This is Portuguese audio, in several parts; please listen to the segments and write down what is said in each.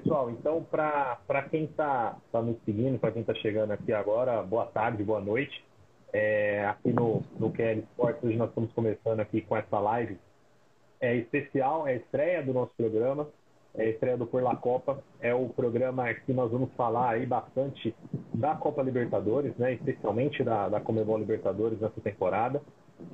Pessoal, então, para quem está tá nos seguindo, para quem está chegando aqui agora, boa tarde, boa noite. É, aqui no, no QL Sports, hoje nós estamos começando aqui com essa live. É especial, é estreia do nosso programa, é estreia do Por La Copa. É o programa que nós vamos falar aí bastante da Copa Libertadores, né? especialmente da, da Comebol Libertadores nessa temporada.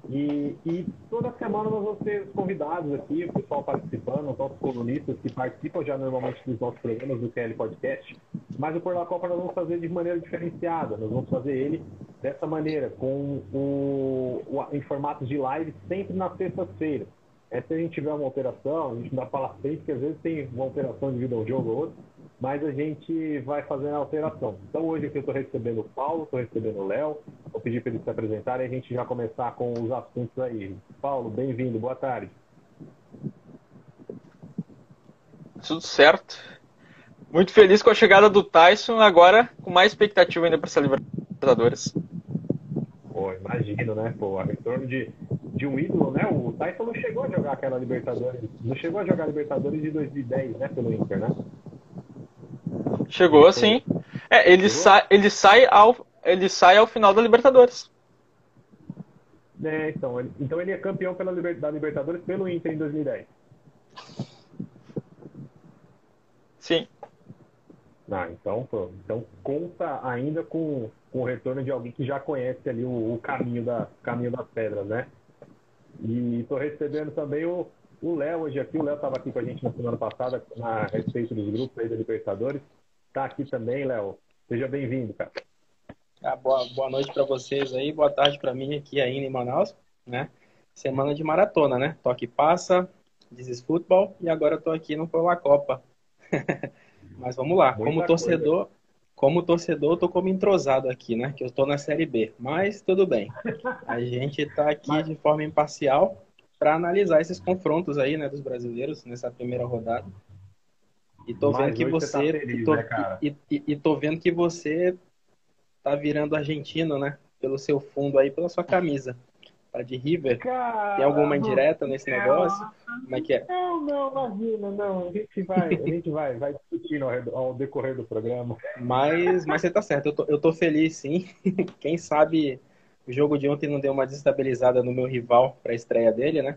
E, e, toda semana nós vamos ter convidados aqui, o pessoal participando, os nossos colunistas que participam já normalmente dos nossos programas do TL Podcast. Mas o Por La Copa nós vamos fazer de maneira diferenciada. Nós vamos fazer ele dessa maneira, com o, o em formato de live, sempre na sexta-feira. É, se a gente tiver uma alteração, a gente dá para sempre, porque às vezes tem uma alteração devido ao jogo ou outro mas a gente vai fazendo a alteração. Então hoje aqui eu estou recebendo o Paulo, estou recebendo o Léo, vou pedir para eles se apresentarem e a gente já começar com os assuntos aí. Paulo, bem-vindo, boa tarde. Tudo certo. Muito feliz com a chegada do Tyson, agora com mais expectativa ainda para essa Libertadores. Pô, imagino, né? Pô, a retorno de, de um ídolo, né? O Tyson não chegou a jogar aquela Libertadores, não chegou a jogar Libertadores de 2010, né? Pelo Inter, né? Chegou, sim. É, ele, sai, ele, sai ao, ele sai ao final da Libertadores. É, então, ele, então ele é campeão pela da Libertadores pelo Inter em 2010. Sim. Ah, então, pô, então conta ainda com, com o retorno de alguém que já conhece ali o, o caminho, da, caminho das pedras, né? E estou recebendo também o Léo hoje aqui. O Léo estava aqui com a gente na semana passada a respeito dos grupos aí da Libertadores está aqui também, Léo. Seja bem-vindo, cara. Ah, boa, boa noite para vocês aí, boa tarde para mim aqui ainda em Manaus, né? Semana de maratona, né? Toque passa, dizes futebol e agora eu tô aqui no Pela Copa. Mas vamos lá, Muita como torcedor, coisa. Como torcedor, eu tô como entrosado aqui, né? Que eu tô na Série B, mas tudo bem. A gente tá aqui de forma imparcial para analisar esses confrontos aí, né, dos brasileiros nessa primeira rodada. E tô vendo que você. Tá feliz, e, tô, né, e, e, e, tô vendo que você tá virando argentino, né? Pelo seu fundo aí, pela sua camisa. Tá de River. Cara, Tem alguma indireta nesse não, negócio? Como é que é? Não, não, imagina, não. A gente vai, a gente vai, vai discutindo ao, ao decorrer do programa. Mas, mas você tá certo, eu tô, eu tô feliz sim. Quem sabe o jogo de ontem não deu uma desestabilizada no meu rival para a estreia dele, né?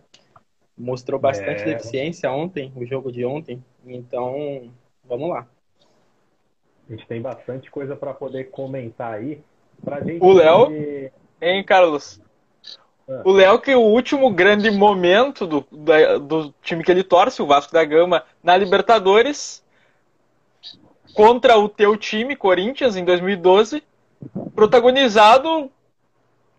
Mostrou bastante é... deficiência ontem, o jogo de ontem. Então, vamos lá. A gente tem bastante coisa para poder comentar aí. Pra gente o Léo, poder... hein, Carlos? O Léo, que o último grande momento do, do, do time que ele torce, o Vasco da Gama, na Libertadores, contra o teu time, Corinthians, em 2012, protagonizado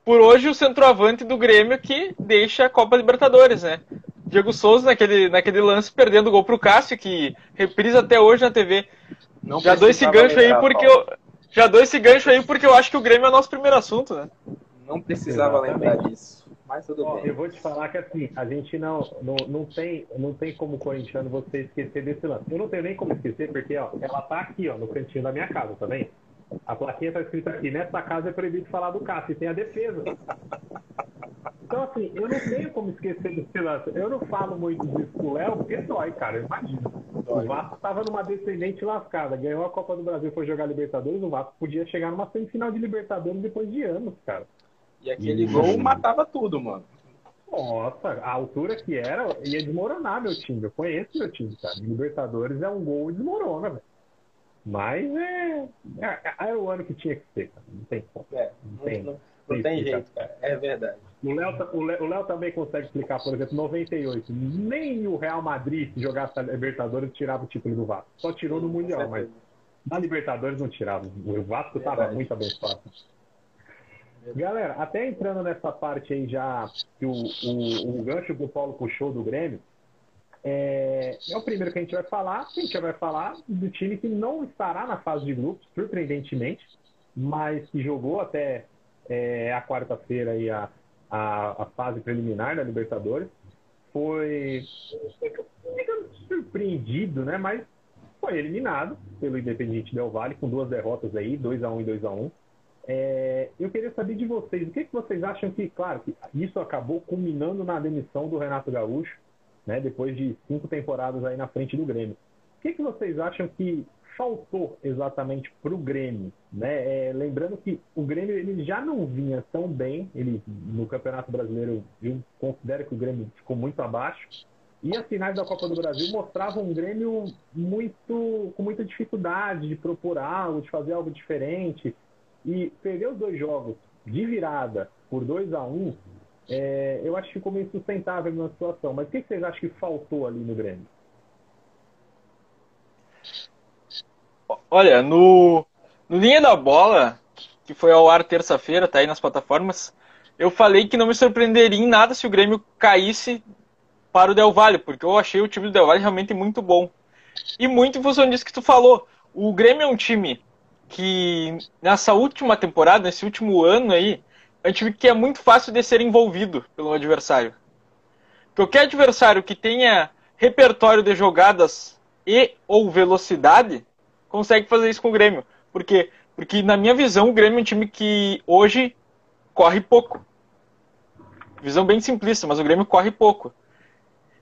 por hoje o centroavante do Grêmio que deixa a Copa Libertadores, né? Diego Souza naquele, naquele lance perdendo o gol pro Cássio, que reprisa até hoje na TV. Não já dou esse gancho aí porque eu, já dou esse gancho aí porque eu acho que o Grêmio é o nosso primeiro assunto, né? Não precisava Exatamente. lembrar disso. Mas tudo Ó, bem. Eu vou te falar que assim, a gente não, não, não, tem, não tem como corintiano você esquecer desse lance. Eu não tenho nem como esquecer, porque ó, ela tá aqui, ó, no cantinho da minha casa, tá vendo? A plaquinha tá escrita aqui, nessa casa é proibido falar do Cássio, e tem a defesa. Então, assim, eu não tenho como esquecer desse lance. Eu não falo muito disso com o Léo, porque dói, cara. Imagina. O Vasco estava numa descendente lascada. Ganhou a Copa do Brasil, foi jogar Libertadores. O Vasco podia chegar numa semifinal de Libertadores depois de anos, cara. E aquele gol matava tudo, mano. Nossa, a altura que era, ia desmoronar meu time. Eu conheço meu time, cara. Libertadores é um gol e desmorona, velho. Mas é, é, é, o ano que tinha que ser, cara. Não tem como. É, não, tem, não, não tem jeito, cara. É verdade. O Léo, o, Léo, o Léo também consegue explicar, por exemplo, 98. Nem o Real Madrid, se jogasse a Libertadores, tirava o título do Vasco. Só tirou no Mundial, mas na Libertadores não tirava. O Vasco estava muito abençoado. Galera, até entrando nessa parte aí já, que o, o, o gancho que o Paulo puxou do Grêmio, é, é, o primeiro que a gente vai falar. A gente vai falar do time que não estará na fase de grupos, surpreendentemente, mas que jogou até é, a quarta-feira aí a, a, a, fase preliminar da Libertadores. Foi, digamos, surpreendido, né? Mas foi eliminado pelo Independiente Del Valle com duas derrotas aí, 2 a 1 e 2 a 1 é, eu queria saber de vocês, o que, que vocês acham que, claro, que isso acabou culminando na demissão do Renato Gaúcho, né, depois de cinco temporadas aí na frente do Grêmio. O que, que vocês acham que faltou exatamente para o Grêmio? Né? É, lembrando que o Grêmio ele já não vinha tão bem, ele no Campeonato Brasileiro eu considero que o Grêmio ficou muito abaixo. E as finais da Copa do Brasil mostravam um Grêmio muito com muita dificuldade de propor algo, de fazer algo diferente. E perder os dois jogos de virada por 2 a 1 um, é, eu acho que ficou meio sustentável na situação. Mas o que vocês acham que faltou ali no Grêmio? Olha, no, no Linha da Bola, que foi ao ar terça-feira, tá aí nas plataformas, eu falei que não me surpreenderia em nada se o Grêmio caísse para o Del Valle, porque eu achei o time do Del Valle realmente muito bom. E muito em função disso que tu falou. O Grêmio é um time que, nessa última temporada, nesse último ano aí, é um time que é muito fácil de ser envolvido pelo adversário. Qualquer adversário que tenha repertório de jogadas e ou velocidade consegue fazer isso com o Grêmio. Por quê? Porque, na minha visão, o Grêmio é um time que hoje corre pouco. Visão bem simplista, mas o Grêmio corre pouco.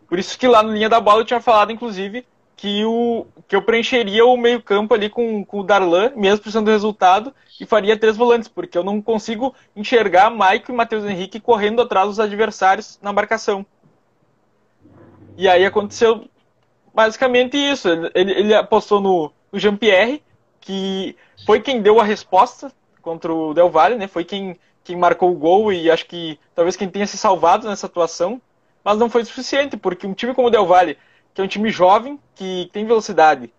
Por isso que lá no linha da bola eu tinha falado, inclusive, que, o, que eu preencheria o meio-campo ali com, com o Darlan, mesmo precisando do resultado, e faria três volantes, porque eu não consigo enxergar Maico e Matheus Henrique correndo atrás dos adversários na marcação. E aí aconteceu basicamente isso. Ele, ele apostou no, o Jean-Pierre, que foi quem deu a resposta contra o Del Valle, né? Foi quem, quem marcou o gol e acho que talvez quem tenha se salvado nessa atuação, mas não foi suficiente, porque um time como o Del Valle, que é um time jovem, que tem velocidade,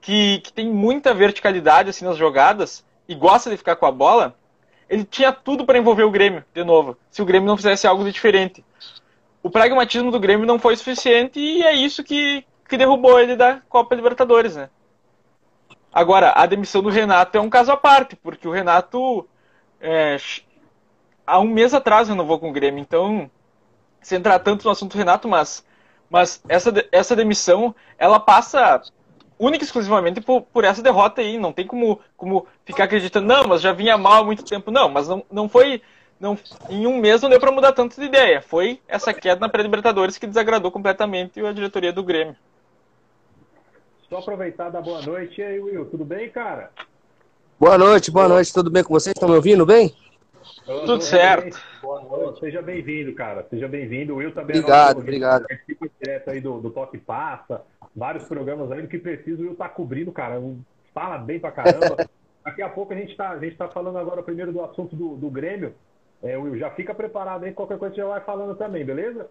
que, que tem muita verticalidade assim nas jogadas e gosta de ficar com a bola, ele tinha tudo para envolver o Grêmio de novo, se o Grêmio não fizesse algo de diferente. O pragmatismo do Grêmio não foi suficiente e é isso que, que derrubou ele da Copa Libertadores, né? Agora, a demissão do Renato é um caso à parte, porque o Renato, é, há um mês atrás, renovou com o Grêmio. Então, sem entrar tanto no assunto Renato, mas, mas essa, essa demissão, ela passa única e exclusivamente por, por essa derrota aí. Não tem como, como ficar acreditando, não, mas já vinha mal há muito tempo. Não, mas não, não foi. Não, em um mês não deu para mudar tanto de ideia. Foi essa queda na pré-libertadores que desagradou completamente a diretoria do Grêmio. Só aproveitar da boa noite. E aí, Will, tudo bem, cara? Boa noite, boa noite, tudo bem com vocês? Estão me ouvindo bem? Tudo certo. Boa noite, seja bem-vindo, cara. Seja bem-vindo. O Will também obrigado, é obrigado. Participa direto aí do, do Toque Passa, vários programas aí do que precisa. O Will tá cobrindo, cara. Fala bem pra caramba. Daqui a pouco a gente tá, a gente tá falando agora primeiro do assunto do, do Grêmio. É, Will, já fica preparado aí, qualquer coisa você já vai falando também, beleza?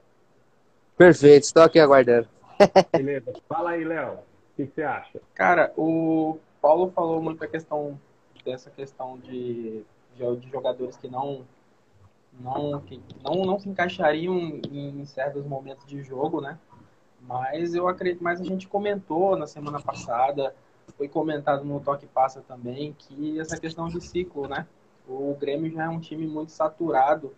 Perfeito, estou aqui aguardando. Beleza. Fala aí, Léo que, que você acha? Cara, o Paulo falou muito a questão dessa questão de, de jogadores que não não, que não, não se encaixariam em certos momentos de jogo, né? Mas eu acredito, mas a gente comentou na semana passada, foi comentado no Toque Passa também, que essa questão de ciclo, né? O Grêmio já é um time muito saturado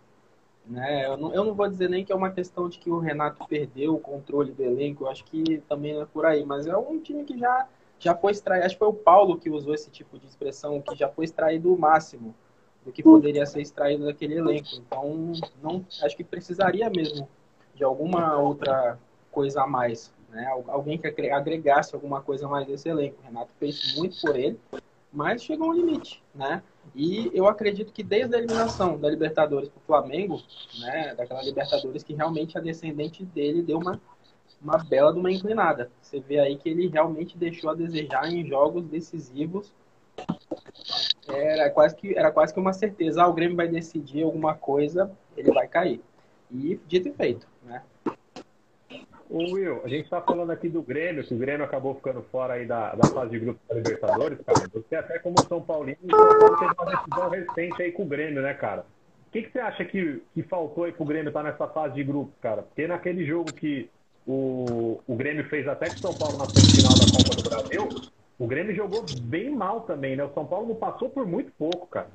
né? Eu, não, eu não vou dizer nem que é uma questão de que o Renato perdeu o controle do elenco, eu acho que também não é por aí, mas é um time que já, já foi extraído. Acho que foi o Paulo que usou esse tipo de expressão, que já foi extraído o máximo do que poderia ser extraído daquele elenco. Então, não, acho que precisaria mesmo de alguma outra coisa a mais. Né? Alguém que agregasse alguma coisa a mais desse elenco. O Renato fez muito por ele, mas chegou um limite, né? E eu acredito que desde a eliminação da Libertadores para o Flamengo, né, daquela Libertadores que realmente a descendente dele deu uma, uma bela de uma inclinada. Você vê aí que ele realmente deixou a desejar em jogos decisivos. Era quase que, era quase que uma certeza. Ah, o Grêmio vai decidir alguma coisa, ele vai cair. E dito e feito. Né? Ô Will, a gente está falando aqui do Grêmio, que o Grêmio acabou ficando fora aí da, da fase de grupos da Libertadores, cara. Você até como São Paulino, São Paulo teve uma decisão recente aí com o Grêmio, né, cara? O que, que você acha que, que faltou aí pro Grêmio estar tá nessa fase de grupos, cara? Porque naquele jogo que o, o Grêmio fez até o São Paulo na semifinal da Copa do Brasil, o Grêmio jogou bem mal também, né? O São Paulo não passou por muito pouco, cara.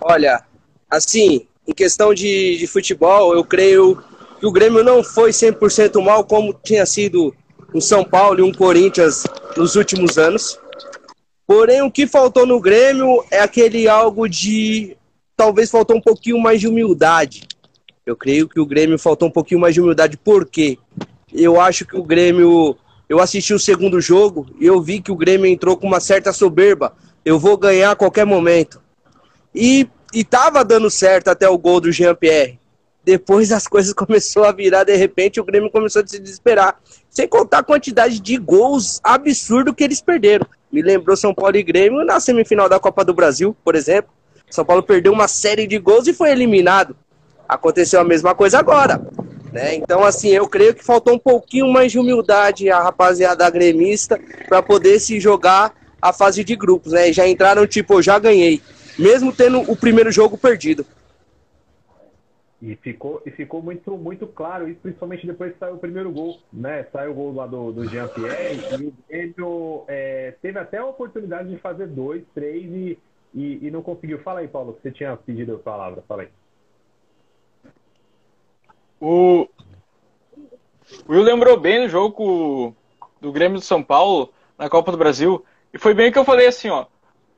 Olha, assim, em questão de, de futebol, eu creio que o Grêmio não foi 100% mal como tinha sido o São Paulo e um Corinthians nos últimos anos. Porém, o que faltou no Grêmio é aquele algo de. Talvez faltou um pouquinho mais de humildade. Eu creio que o Grêmio faltou um pouquinho mais de humildade. Por quê? Eu acho que o Grêmio. Eu assisti o segundo jogo e eu vi que o Grêmio entrou com uma certa soberba. Eu vou ganhar a qualquer momento. E, e tava dando certo até o gol do Jean-Pierre. Depois as coisas começaram a virar, de repente o Grêmio começou a se desesperar. Sem contar a quantidade de gols absurdo que eles perderam. Me lembrou São Paulo e Grêmio na semifinal da Copa do Brasil, por exemplo. São Paulo perdeu uma série de gols e foi eliminado. Aconteceu a mesma coisa agora. Né? Então, assim, eu creio que faltou um pouquinho mais de humildade a rapaziada gremista para poder se jogar a fase de grupos. Né? Já entraram tipo, eu já ganhei, mesmo tendo o primeiro jogo perdido. E ficou, e ficou muito, muito claro isso, principalmente depois que saiu o primeiro gol, né? Saiu o gol lá do, do Jean-Pierre e o Grêmio é, teve até a oportunidade de fazer dois, três e, e, e, não conseguiu. Fala aí, Paulo, que você tinha pedido a palavra, fala aí. O, o Will lembrou bem do jogo do Grêmio de São Paulo na Copa do Brasil. E foi bem o que eu falei assim, ó.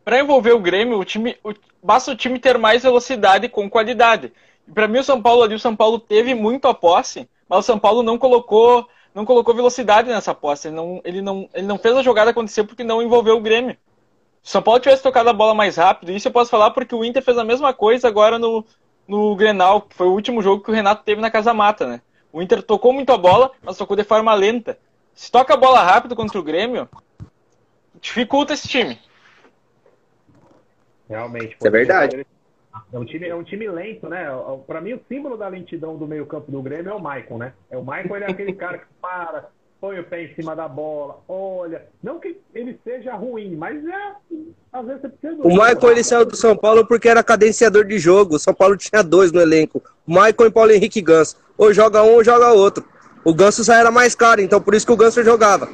Para envolver o Grêmio, o time, o, basta o time ter mais velocidade com qualidade. E para mim o São Paulo ali, o São Paulo teve muito a posse, mas o São Paulo não colocou, não colocou velocidade nessa posse. Ele não, ele não, ele não fez a jogada acontecer porque não envolveu o Grêmio. Se o São Paulo tivesse tocado a bola mais rápido, isso eu posso falar porque o Inter fez a mesma coisa agora no, no Grenal, que foi o último jogo que o Renato teve na Casa Mata, né? O Inter tocou muito a bola, mas tocou de forma lenta. Se toca a bola rápido contra o Grêmio, dificulta esse time. Realmente. é verdade. É um time, é um time lento, né? Para mim, o símbolo da lentidão do meio-campo do Grêmio é o Maicon, né? É o Maicon, ele é aquele cara que para, põe o pé em cima da bola, olha. Não que ele seja ruim, mas é. Às vezes você precisa. O Maicon ele saiu do São Paulo porque era cadenciador de jogo. O São Paulo tinha dois no elenco: Maicon e Paulo Henrique Ganso. Ou joga um ou joga outro. O Ganso já era mais caro, então por isso que o Ganso jogava.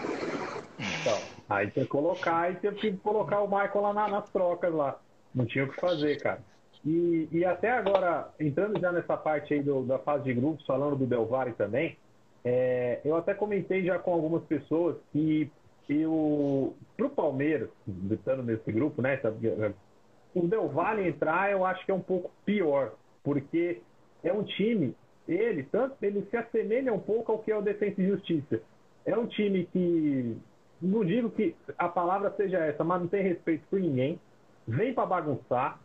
Então, aí tem que colocar, e teve que colocar o Maicon lá na, nas trocas lá. Não tinha o que fazer, cara. E, e até agora, entrando já nessa parte aí do, da fase de grupos, falando do Del Valle também, é, eu até comentei já com algumas pessoas que eu, pro Palmeiras, estando nesse grupo, né, o Del Valle entrar eu acho que é um pouco pior, porque é um time, ele, tanto, ele se assemelha um pouco ao que é o Defensa e Justiça. É um time que, não digo que a palavra seja essa, mas não tem respeito por ninguém, vem para bagunçar,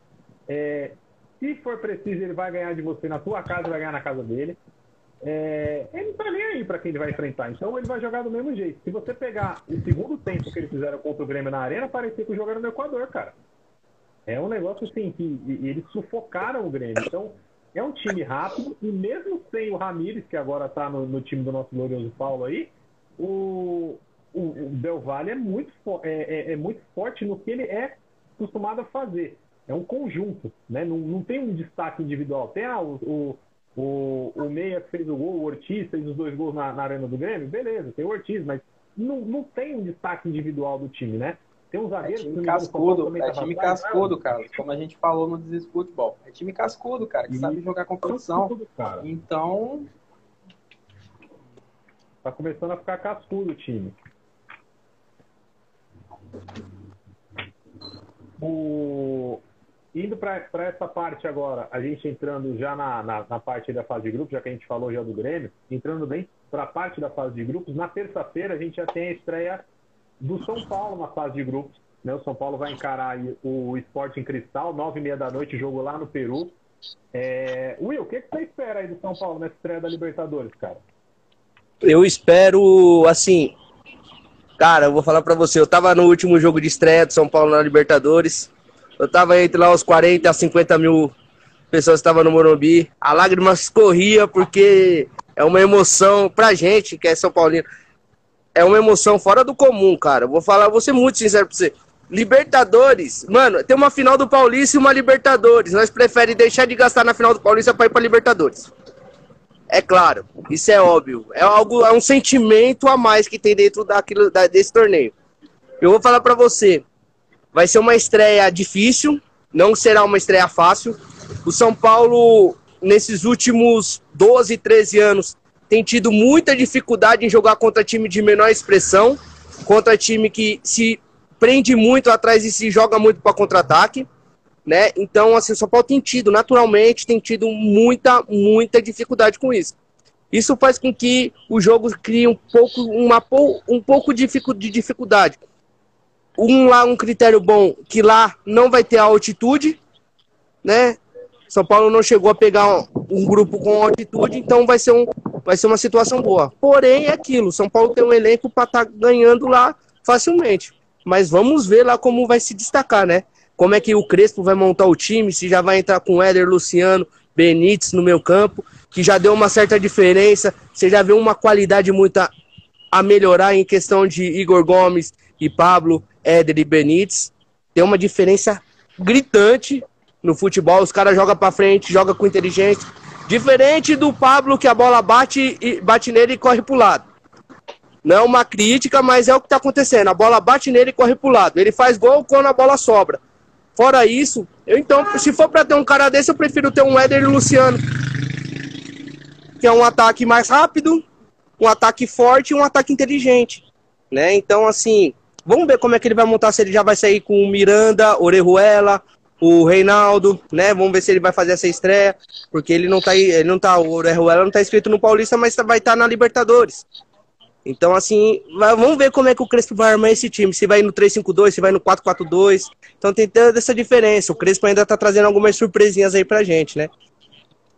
é, se for preciso, ele vai ganhar de você na tua casa, vai ganhar na casa dele. É, ele não tá nem aí para quem ele vai enfrentar, então ele vai jogar do mesmo jeito. Se você pegar o segundo tempo que eles fizeram contra o Grêmio na Arena, parecia que era no Equador, cara. É um negócio assim que eles sufocaram o Grêmio. Então, é um time rápido e mesmo sem o Ramires, que agora tá no, no time do nosso glorioso Paulo aí, o, o, o Del Valle é muito, é, é, é muito forte no que ele é acostumado a fazer é um conjunto, né? Não, não tem um destaque individual. Tem ah, o, o, o, Meia que fez o gol, o Ortiz fez os dois gols na, na Arena do Grêmio, beleza, tem o Ortiz, mas não, não tem um destaque individual do time, né? Tem um zagueiro... É time cascudo, é time cascudo, cara, como a gente falou no Desis Futebol. É time cascudo, cara, que e sabe jogar competição. Cascudo, então... Tá começando a ficar cascudo o time. O, Indo para essa parte agora, a gente entrando já na, na, na, parte da fase de grupos, já que a gente falou já do Grêmio, entrando bem para a parte da fase de grupos, na terça-feira a gente já tem a estreia do São Paulo na fase de grupos. Né? O São Paulo vai encarar o Esporte em Cristal, nove e meia da noite, jogo lá no Peru. É... Will, o que, que você espera aí do São Paulo nessa estreia da Libertadores, cara? Eu espero, assim, cara, eu vou falar para você, eu tava no último jogo de estreia do São Paulo na Libertadores, eu tava entre lá os 40 a 50 mil pessoas que estavam no Morumbi. A lágrima escorria porque é uma emoção pra gente, que é São Paulino. É uma emoção fora do comum, cara. Vou falar, vou ser muito sincero pra você. Libertadores, mano, tem uma final do Paulista e uma Libertadores. Nós preferimos deixar de gastar na final do Paulista para ir para Libertadores. É claro, isso é óbvio. É algo, é um sentimento a mais que tem dentro daquilo, da, desse torneio. Eu vou falar para você, Vai ser uma estreia difícil, não será uma estreia fácil. O São Paulo, nesses últimos 12, 13 anos, tem tido muita dificuldade em jogar contra time de menor expressão, contra time que se prende muito atrás e se joga muito para contra-ataque. Né? Então, assim, o São Paulo tem tido, naturalmente, tem tido muita, muita dificuldade com isso. Isso faz com que o jogo crie um pouco, uma, um pouco de dificuldade. Um lá, um critério bom, que lá não vai ter altitude, né? São Paulo não chegou a pegar um grupo com altitude, então vai ser, um, vai ser uma situação boa. Porém, é aquilo: São Paulo tem um elenco para estar tá ganhando lá facilmente. Mas vamos ver lá como vai se destacar, né? Como é que o Crespo vai montar o time, se já vai entrar com Éder, Luciano, Benítez no meu campo, que já deu uma certa diferença. Você já vê uma qualidade muito a, a melhorar em questão de Igor Gomes e Pablo, Éder e Benítez. Tem uma diferença gritante no futebol, os caras jogam para frente, jogam com inteligência. Diferente do Pablo, que a bola bate, e, bate nele e corre pro lado. Não é uma crítica, mas é o que tá acontecendo. A bola bate nele e corre pro lado. Ele faz gol quando a bola sobra. Fora isso, eu então, se for para ter um cara desse, eu prefiro ter um Éder e Luciano. Que é um ataque mais rápido, um ataque forte e um ataque inteligente. Né? Então, assim, vamos ver como é que ele vai montar, se ele já vai sair com o Miranda, Orejuela, o Reinaldo, né? Vamos ver se ele vai fazer essa estreia, porque ele não tá ele não tá, o Orejuela não tá inscrito no Paulista, mas vai estar tá na Libertadores. Então, assim, vamos ver como é que o Crespo vai armar esse time. Se vai no 3-5-2, se vai no 4-4-2. Então tem toda essa diferença. O Crespo ainda tá trazendo algumas surpresinhas aí pra gente, né?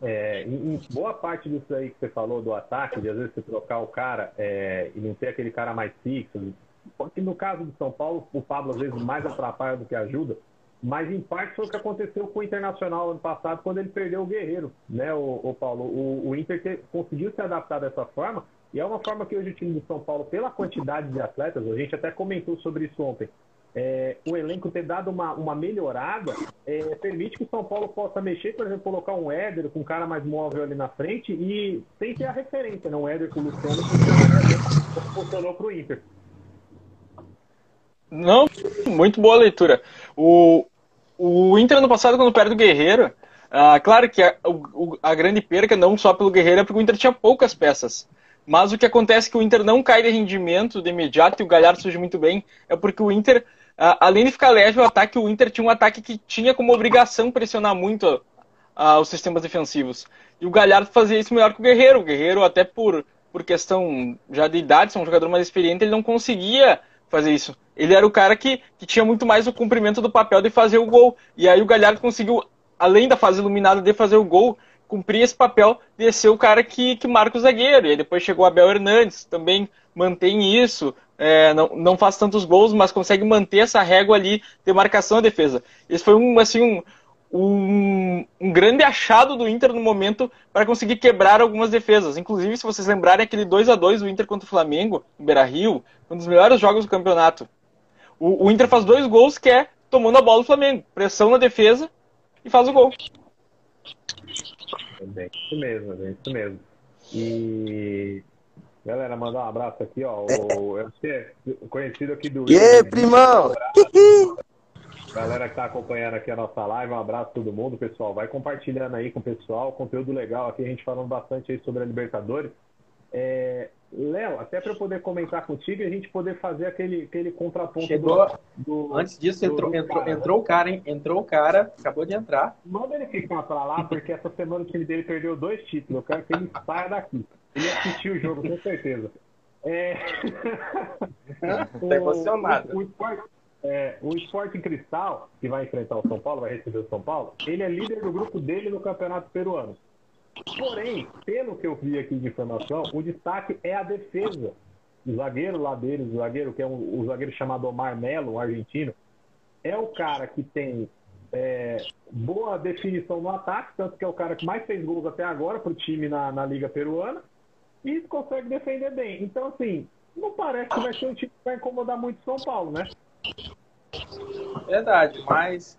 É, boa parte disso aí que você falou do ataque, de às vezes você trocar o cara é, e não ter aquele cara mais fixo. Porque no caso do São Paulo, o Pablo às vezes mais atrapalha do que ajuda. Mas em parte foi o que aconteceu com o Internacional ano passado, quando ele perdeu o Guerreiro, né, o, o Paulo? O, o Inter te, conseguiu se adaptar dessa forma, e é uma forma que hoje o time do São Paulo, pela quantidade de atletas, a gente até comentou sobre isso ontem, é, o elenco ter dado uma, uma melhorada é, permite que o São Paulo possa mexer, por exemplo, colocar um Éder com um cara mais móvel ali na frente e sem ter a referência? Né? Um Éder com o Luciano, que funcionou para o Inter. Não, muito boa leitura. O, o Inter no passado, quando perde o Guerreiro, ah, claro que a, o, a grande perca, não só pelo Guerreiro, é porque o Inter tinha poucas peças. Mas o que acontece é que o Inter não cai de rendimento de imediato e o Galhardo surge muito bem, é porque o Inter, ah, além de ficar leve o ataque, o Inter tinha um ataque que tinha como obrigação pressionar muito ah, os sistemas defensivos. E o Galhardo fazia isso melhor que o Guerreiro. O Guerreiro, até por, por questão já de idade, ser um jogador mais experiente, ele não conseguia fazer isso. Ele era o cara que, que tinha muito mais o cumprimento do papel de fazer o gol. E aí o Galhardo conseguiu, além da fase iluminada de fazer o gol, cumprir esse papel de ser o cara que, que marca o zagueiro. E depois chegou o Abel Hernandes, também mantém isso. É, não, não faz tantos gols, mas consegue manter essa régua ali de marcação e defesa. Esse foi um, assim, um, um, um, grande achado do Inter no momento para conseguir quebrar algumas defesas. Inclusive, se vocês lembrarem aquele 2 a 2 do Inter contra o Flamengo, em Beira-Rio, um dos melhores jogos do campeonato. O, o, Inter faz dois gols que é tomando a bola do Flamengo, pressão na defesa e faz o gol. É bem isso mesmo, é bem isso mesmo. E galera, mandar um abraço aqui, ó. O, eu sei, conhecido aqui do. E aí, primão? Galera que está acompanhando aqui a nossa live, um abraço a todo mundo, pessoal. Vai compartilhando aí com o pessoal, conteúdo legal aqui, a gente falando bastante aí sobre a Libertadores. É, Léo, até para eu poder comentar contigo e a gente poder fazer aquele, aquele contraponto. Chegou. Do, Antes disso, do, entrou, do entrou, cara, entrou o cara, hein? Entrou o cara, acabou de entrar. Manda ele ficar para lá, porque essa semana o time dele perdeu dois títulos. Eu quero que ele saia daqui. Ele assistiu o jogo, com certeza. É... tá emocionado. O, o, o, é, o Sporting Cristal, que vai enfrentar o São Paulo, vai receber o São Paulo, ele é líder do grupo dele no Campeonato Peruano. Porém, pelo que eu vi aqui de informação, o destaque é a defesa. O zagueiro lá deles, o zagueiro que é um, o zagueiro chamado Omar Melo, um argentino, é o cara que tem é, boa definição no ataque, tanto que é o cara que mais fez gols até agora para o time na, na Liga Peruana e consegue defender bem. Então, assim, não parece que vai ser um time que vai incomodar muito São Paulo, né? Verdade, mas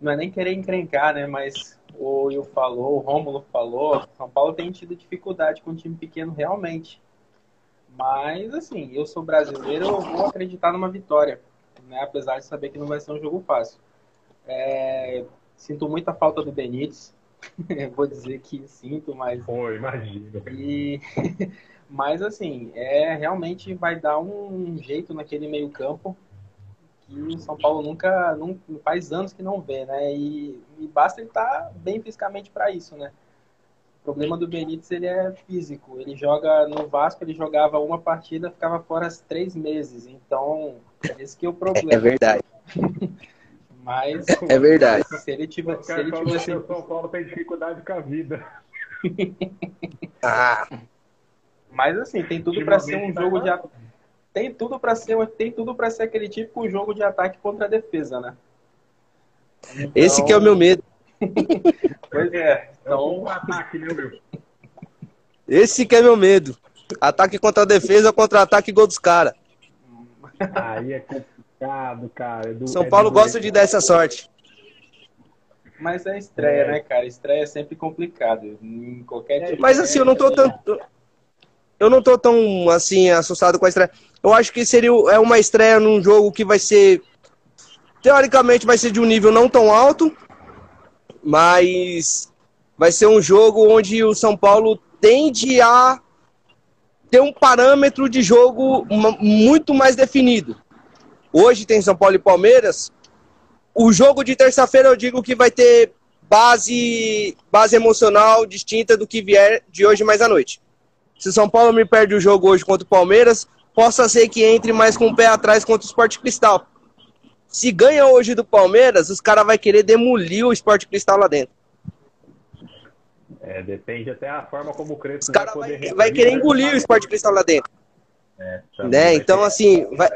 não é nem querer encrencar, né? Mas o Will falou, o Rômulo falou, São Paulo tem tido dificuldade com um time pequeno realmente. Mas, assim, eu sou brasileiro, eu vou acreditar numa vitória, né? Apesar de saber que não vai ser um jogo fácil. É... Sinto muita falta do Benítez. vou dizer que sinto, mas. Pô, imagino. E... mas, assim, é realmente vai dar um jeito naquele meio-campo que o São Paulo nunca, nunca faz anos que não vê, né? E, e basta ele estar tá bem fisicamente para isso, né? O problema do Benítez, ele é físico. Ele joga no Vasco, ele jogava uma partida, ficava fora três meses. Então, esse que é o problema. É verdade. Mas é verdade. Se ele tiver, se ele tivesse... tivesse... o São Paulo tem dificuldade com a vida. ah. Mas assim, tem tudo para ser um jogo de tem tudo para ser tem tudo para ser aquele típico jogo de ataque contra a defesa, né? Então... Esse que é o meu medo. pois é. Então, um ataque, né, meu? Esse que é meu medo. Ataque contra a defesa, contra-ataque gol dos caras. Aí é complicado, cara. É do, São Paulo é gosta de dar essa sorte. Mas é estreia, é. né, cara? Estreia é sempre complicado. Em qualquer tipo Mas assim, eu não tô tanto. Eu não tô tão assim assustado com a estreia. Eu acho que seria é uma estreia num jogo que vai ser teoricamente vai ser de um nível não tão alto, mas vai ser um jogo onde o São Paulo tende a ter um parâmetro de jogo muito mais definido. Hoje tem São Paulo e Palmeiras. O jogo de terça-feira eu digo que vai ter base, base emocional distinta do que vier de hoje mais à noite. Se o São Paulo me perde o jogo hoje contra o Palmeiras, possa ser que entre mais com o pé atrás contra o Sport Cristal. Se ganha hoje do Palmeiras, os caras vão querer demolir o Sport Cristal lá dentro. É, depende até a forma como o Crespo Os vai, vai, vai querer engolir o Sport Cristal lá dentro. É, né? Então, assim, vai...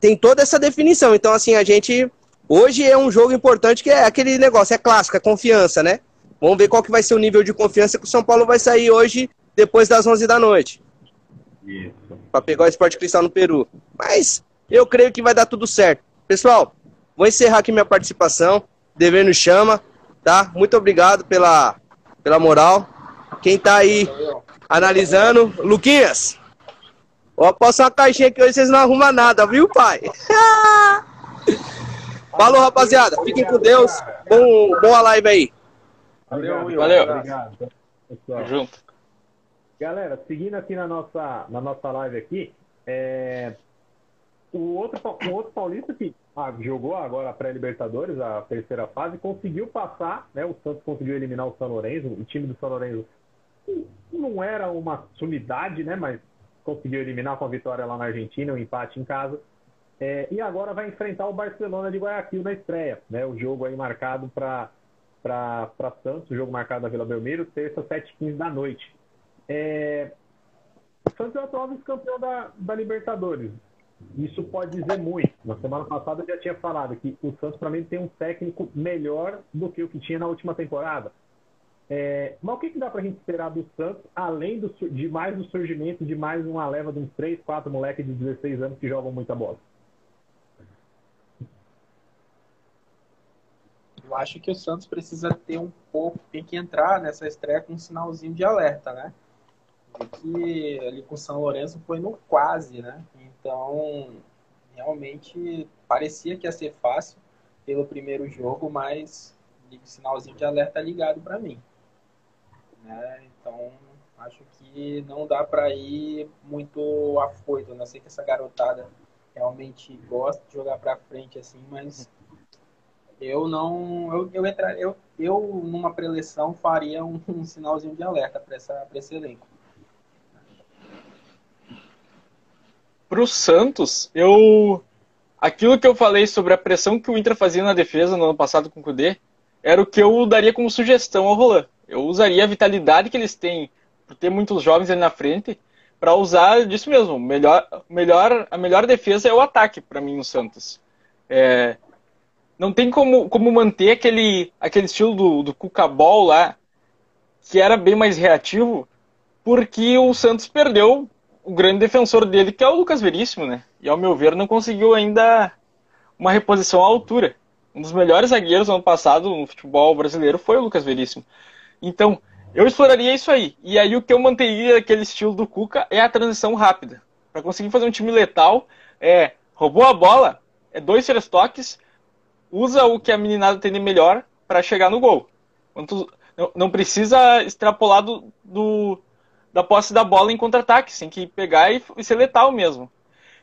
tem toda essa definição. Então, assim, a gente. Hoje é um jogo importante que é aquele negócio, é clássico, é confiança, né? Vamos ver qual que vai ser o nível de confiança que o São Paulo vai sair hoje, depois das 11 da noite. Pra pegar o Sport Cristal no Peru. Mas eu creio que vai dar tudo certo. Pessoal, vou encerrar aqui minha participação. Devendo chama, tá? Muito obrigado pela, pela moral. Quem tá aí analisando, Luquinhas. Ó, posso uma caixinha que hoje vocês não arrumam nada, viu, pai? Falou, rapaziada. Fiquem com Deus. Bom, boa live aí. Valeu, Will. Valeu. Obrigado. Pessoal. Junto. Galera, seguindo aqui na nossa, na nossa live aqui, é, o outro, o outro paulista que ah, jogou agora a pré-Libertadores, a terceira fase, conseguiu passar, né? O Santos conseguiu eliminar o São Lourenço, o time do São Lourenço não era uma sumidade, né? Mas conseguiu eliminar com a vitória lá na Argentina, um empate em casa. É, e agora vai enfrentar o Barcelona de Guayaquil na estreia, né? O jogo aí marcado para para Santos, o jogo marcado na Vila Belmiro, terça, 7h15 da noite. É, o Santos é o atual vice-campeão da, da Libertadores. Isso pode dizer muito. Na semana passada eu já tinha falado que o Santos, para mim, tem um técnico melhor do que o que tinha na última temporada. É, mas o que, que dá para a gente esperar do Santos, além do, de mais do surgimento de mais uma leva de uns 3, 4 moleques de 16 anos que jogam muita bola? Eu acho que o Santos precisa ter um pouco, tem que entrar nessa estreia com um sinalzinho de alerta, né? Que ali com o São Lourenço foi no quase, né? Então, realmente parecia que ia ser fácil pelo primeiro jogo, mas sinalzinho de alerta ligado para mim. Né? Então, acho que não dá para ir muito afoito. Não sei que essa garotada realmente gosta de jogar para frente assim, mas eu não. Eu, eu, entrar, eu, eu numa preleção, faria um, um sinalzinho de alerta para esse elenco. Pro Santos, eu. Aquilo que eu falei sobre a pressão que o Inter fazia na defesa no ano passado com o Kudê, era o que eu daria como sugestão ao Roland. Eu usaria a vitalidade que eles têm, por ter muitos jovens ali na frente, para usar disso mesmo. Melhor, melhor, a melhor defesa é o ataque, para mim, no Santos. É, não tem como, como manter aquele, aquele estilo do, do Cucabol lá, que era bem mais reativo, porque o Santos perdeu o grande defensor dele, que é o Lucas Veríssimo, né? E ao meu ver, não conseguiu ainda uma reposição à altura. Um dos melhores zagueiros do ano passado no futebol brasileiro foi o Lucas Veríssimo. Então, eu exploraria isso aí. E aí o que eu manteria aquele estilo do Cuca é a transição rápida. Para conseguir fazer um time letal, é roubou a bola, é dois três toques, usa o que a meninada tem de melhor para chegar no gol. Não precisa extrapolar do, do, da posse da bola em contra-ataque, tem que pegar e, e ser letal mesmo.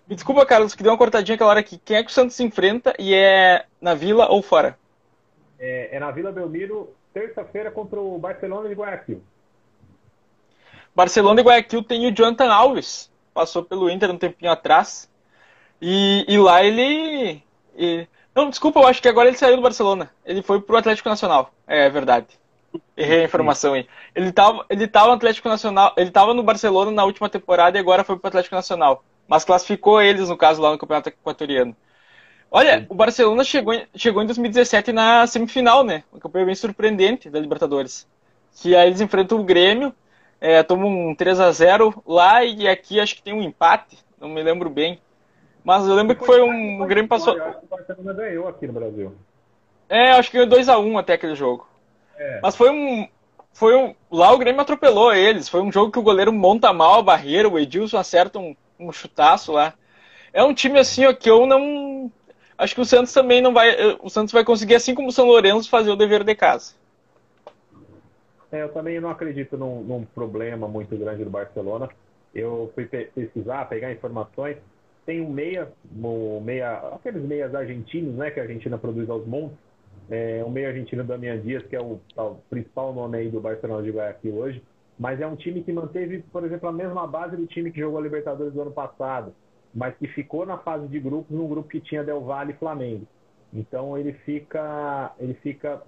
Me desculpa, Carlos, que deu uma cortadinha aquela hora aqui. Quem é que o Santos enfrenta e é na Vila ou fora? É, é na Vila Belmiro, terça-feira contra o Barcelona de Guayaquil. Barcelona e Guayaquil tem o Jonathan Alves, passou pelo Inter um tempinho atrás. E, e lá ele, e... Não, desculpa, eu acho que agora ele saiu do Barcelona. Ele foi pro Atlético Nacional. É, é verdade. Errei a informação aí. Ele tava, ele tava no Atlético Nacional, ele tava no Barcelona na última temporada e agora foi pro Atlético Nacional. Mas classificou eles, no caso, lá no Campeonato Equatoriano. Olha, Sim. o Barcelona chegou em, chegou em 2017 na semifinal, né? Um campeão bem surpreendente da Libertadores. Que aí eles enfrentam o Grêmio, é, tomam um 3 a 0 lá e aqui acho que tem um empate, não me lembro bem. Mas eu lembro que foi um. O Grêmio passou. O Barcelona ganhou aqui no Brasil. É, acho que ganhou 2x1 até aquele jogo. É. Mas foi um. Foi um. Lá o Grêmio atropelou eles. Foi um jogo que o goleiro monta mal a barreira, o Edilson acerta um, um chutaço lá. É um time assim ó, que eu não. Acho que o Santos também não vai. O Santos vai conseguir, assim como o São Lourenço, fazer o dever de casa. É, eu também não acredito num, num problema muito grande do Barcelona. Eu fui pesquisar, pegar informações tem um meia, um meia, aqueles meias argentinos, né, que a Argentina produz aos montes. É, um meia argentino Damian Dias, que é o, o, principal nome aí do Barcelona de Guayaquil hoje. Mas é um time que manteve, por exemplo, a mesma base do time que jogou a Libertadores do ano passado, mas que ficou na fase de grupos, num grupo que tinha Del Valle e Flamengo. Então ele fica, ele fica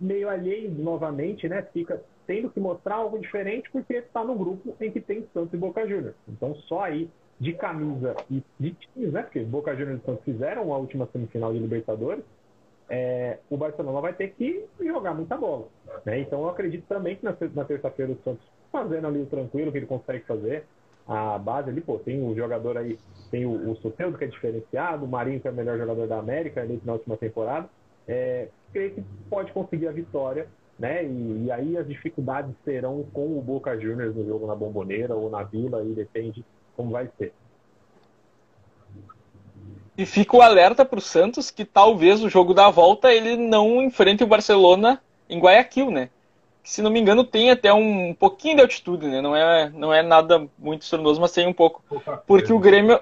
meio alheio novamente, né? Fica tendo que mostrar algo diferente porque está no grupo em que tem Santos e Boca Juniors. Então só aí de camisa e de times, né? Porque Boca Juniors e Santos fizeram a última semifinal de Libertadores. É, o Barcelona vai ter que jogar muita bola. Né? Então eu acredito também que na, terça-feira o Santos fazendo ali o tranquilo que ele consegue fazer. A base ali, pô, tem o jogador aí, tem o, o Soteldo que é diferenciado, o Marinho que é o melhor jogador da América ali na última temporada. É, creio que pode conseguir a vitória, né? E, e, aí as dificuldades serão com o Boca Juniors no jogo na Bomboneira ou na Vila, aí depende como vai ser. E fica o alerta para o Santos que talvez o jogo da volta ele não enfrente o Barcelona em Guayaquil, né? Se não me engano, tem até um pouquinho de altitude, né? Não é, não é nada muito estrondoso, mas tem um pouco. Porque o Grêmio,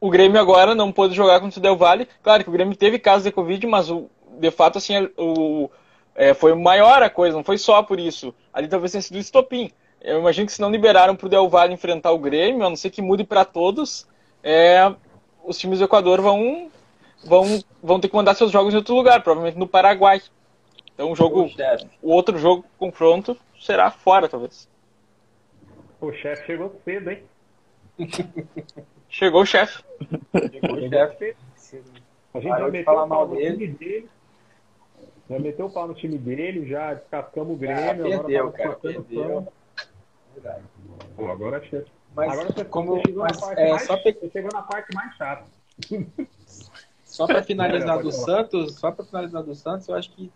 o Grêmio agora não pôde jogar contra o Del Valle. Claro que o Grêmio teve casos de Covid, mas o, de fato, assim, o, é, foi maior a coisa, não foi só por isso. Ali talvez tenha sido o estopim. Eu imagino que se não liberaram para o Del Valle enfrentar o Grêmio, a não ser que mude para todos, é, os times do Equador vão, vão, vão ter que mandar seus jogos em outro lugar, provavelmente no Paraguai. Então o jogo, o outro jogo, confronto, será fora, talvez. O chefe chegou cedo, hein? chegou o chefe. Chegou o chefe. A gente já meteu falar mal dele. dele. Já meteu o pau no time dele, já descascamos o Grêmio. Já perdeu, agora cara, perdeu. Verdade. Pô, agora chefe. Mas agora você, como, chegou, mas, na parte é, mais, só pe... chegou na parte mais chata. Só para finalizar do Santos, só para finalizar do Santos, eu acho que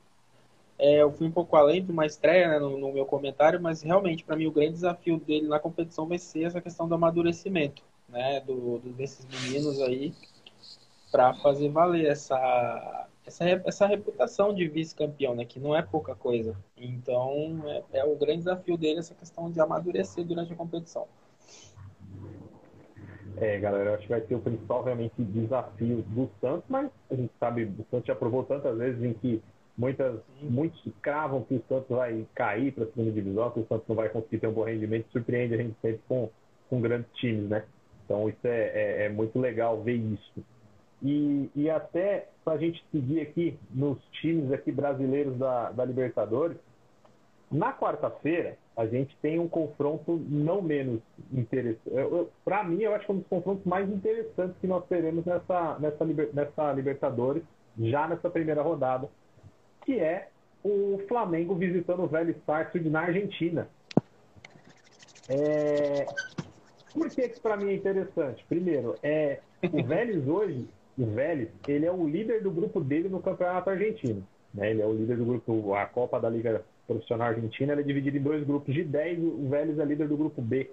é, eu fui um pouco além de uma estreia né, no, no, meu comentário, mas realmente para mim o grande desafio dele na competição vai ser essa questão do amadurecimento, né, do, do desses meninos aí, para fazer valer essa essa, essa reputação de vice-campeão, né, que não é pouca coisa. Então é, é o grande desafio dele essa questão de amadurecer durante a competição. É, galera, eu acho que vai ser o principal realmente desafio do Santos, mas a gente sabe, o Santos já provou tantas vezes em que muitas, muitos cravam que o Santos vai cair para a segunda divisão, que o Santos não vai conseguir ter um bom rendimento, surpreende a gente sempre com, com grandes times, né? Então isso é, é, é muito legal ver isso. E, e até para a gente seguir aqui nos times aqui brasileiros da, da Libertadores, na quarta-feira, a gente tem um confronto não menos interessante. Para mim, eu acho que é um dos confrontos mais interessantes que nós teremos nessa, nessa, nessa Libertadores, já nessa primeira rodada, que é o Flamengo visitando o Velho Sarsfield na Argentina. É... Por que isso para mim é interessante? Primeiro, é o Vélez hoje, o Vélez, ele é o líder do grupo dele no Campeonato Argentino. Né? Ele é o líder do grupo, a Copa da Liga profissional argentina é dividida em dois grupos de 10. O Vélez é líder do grupo B.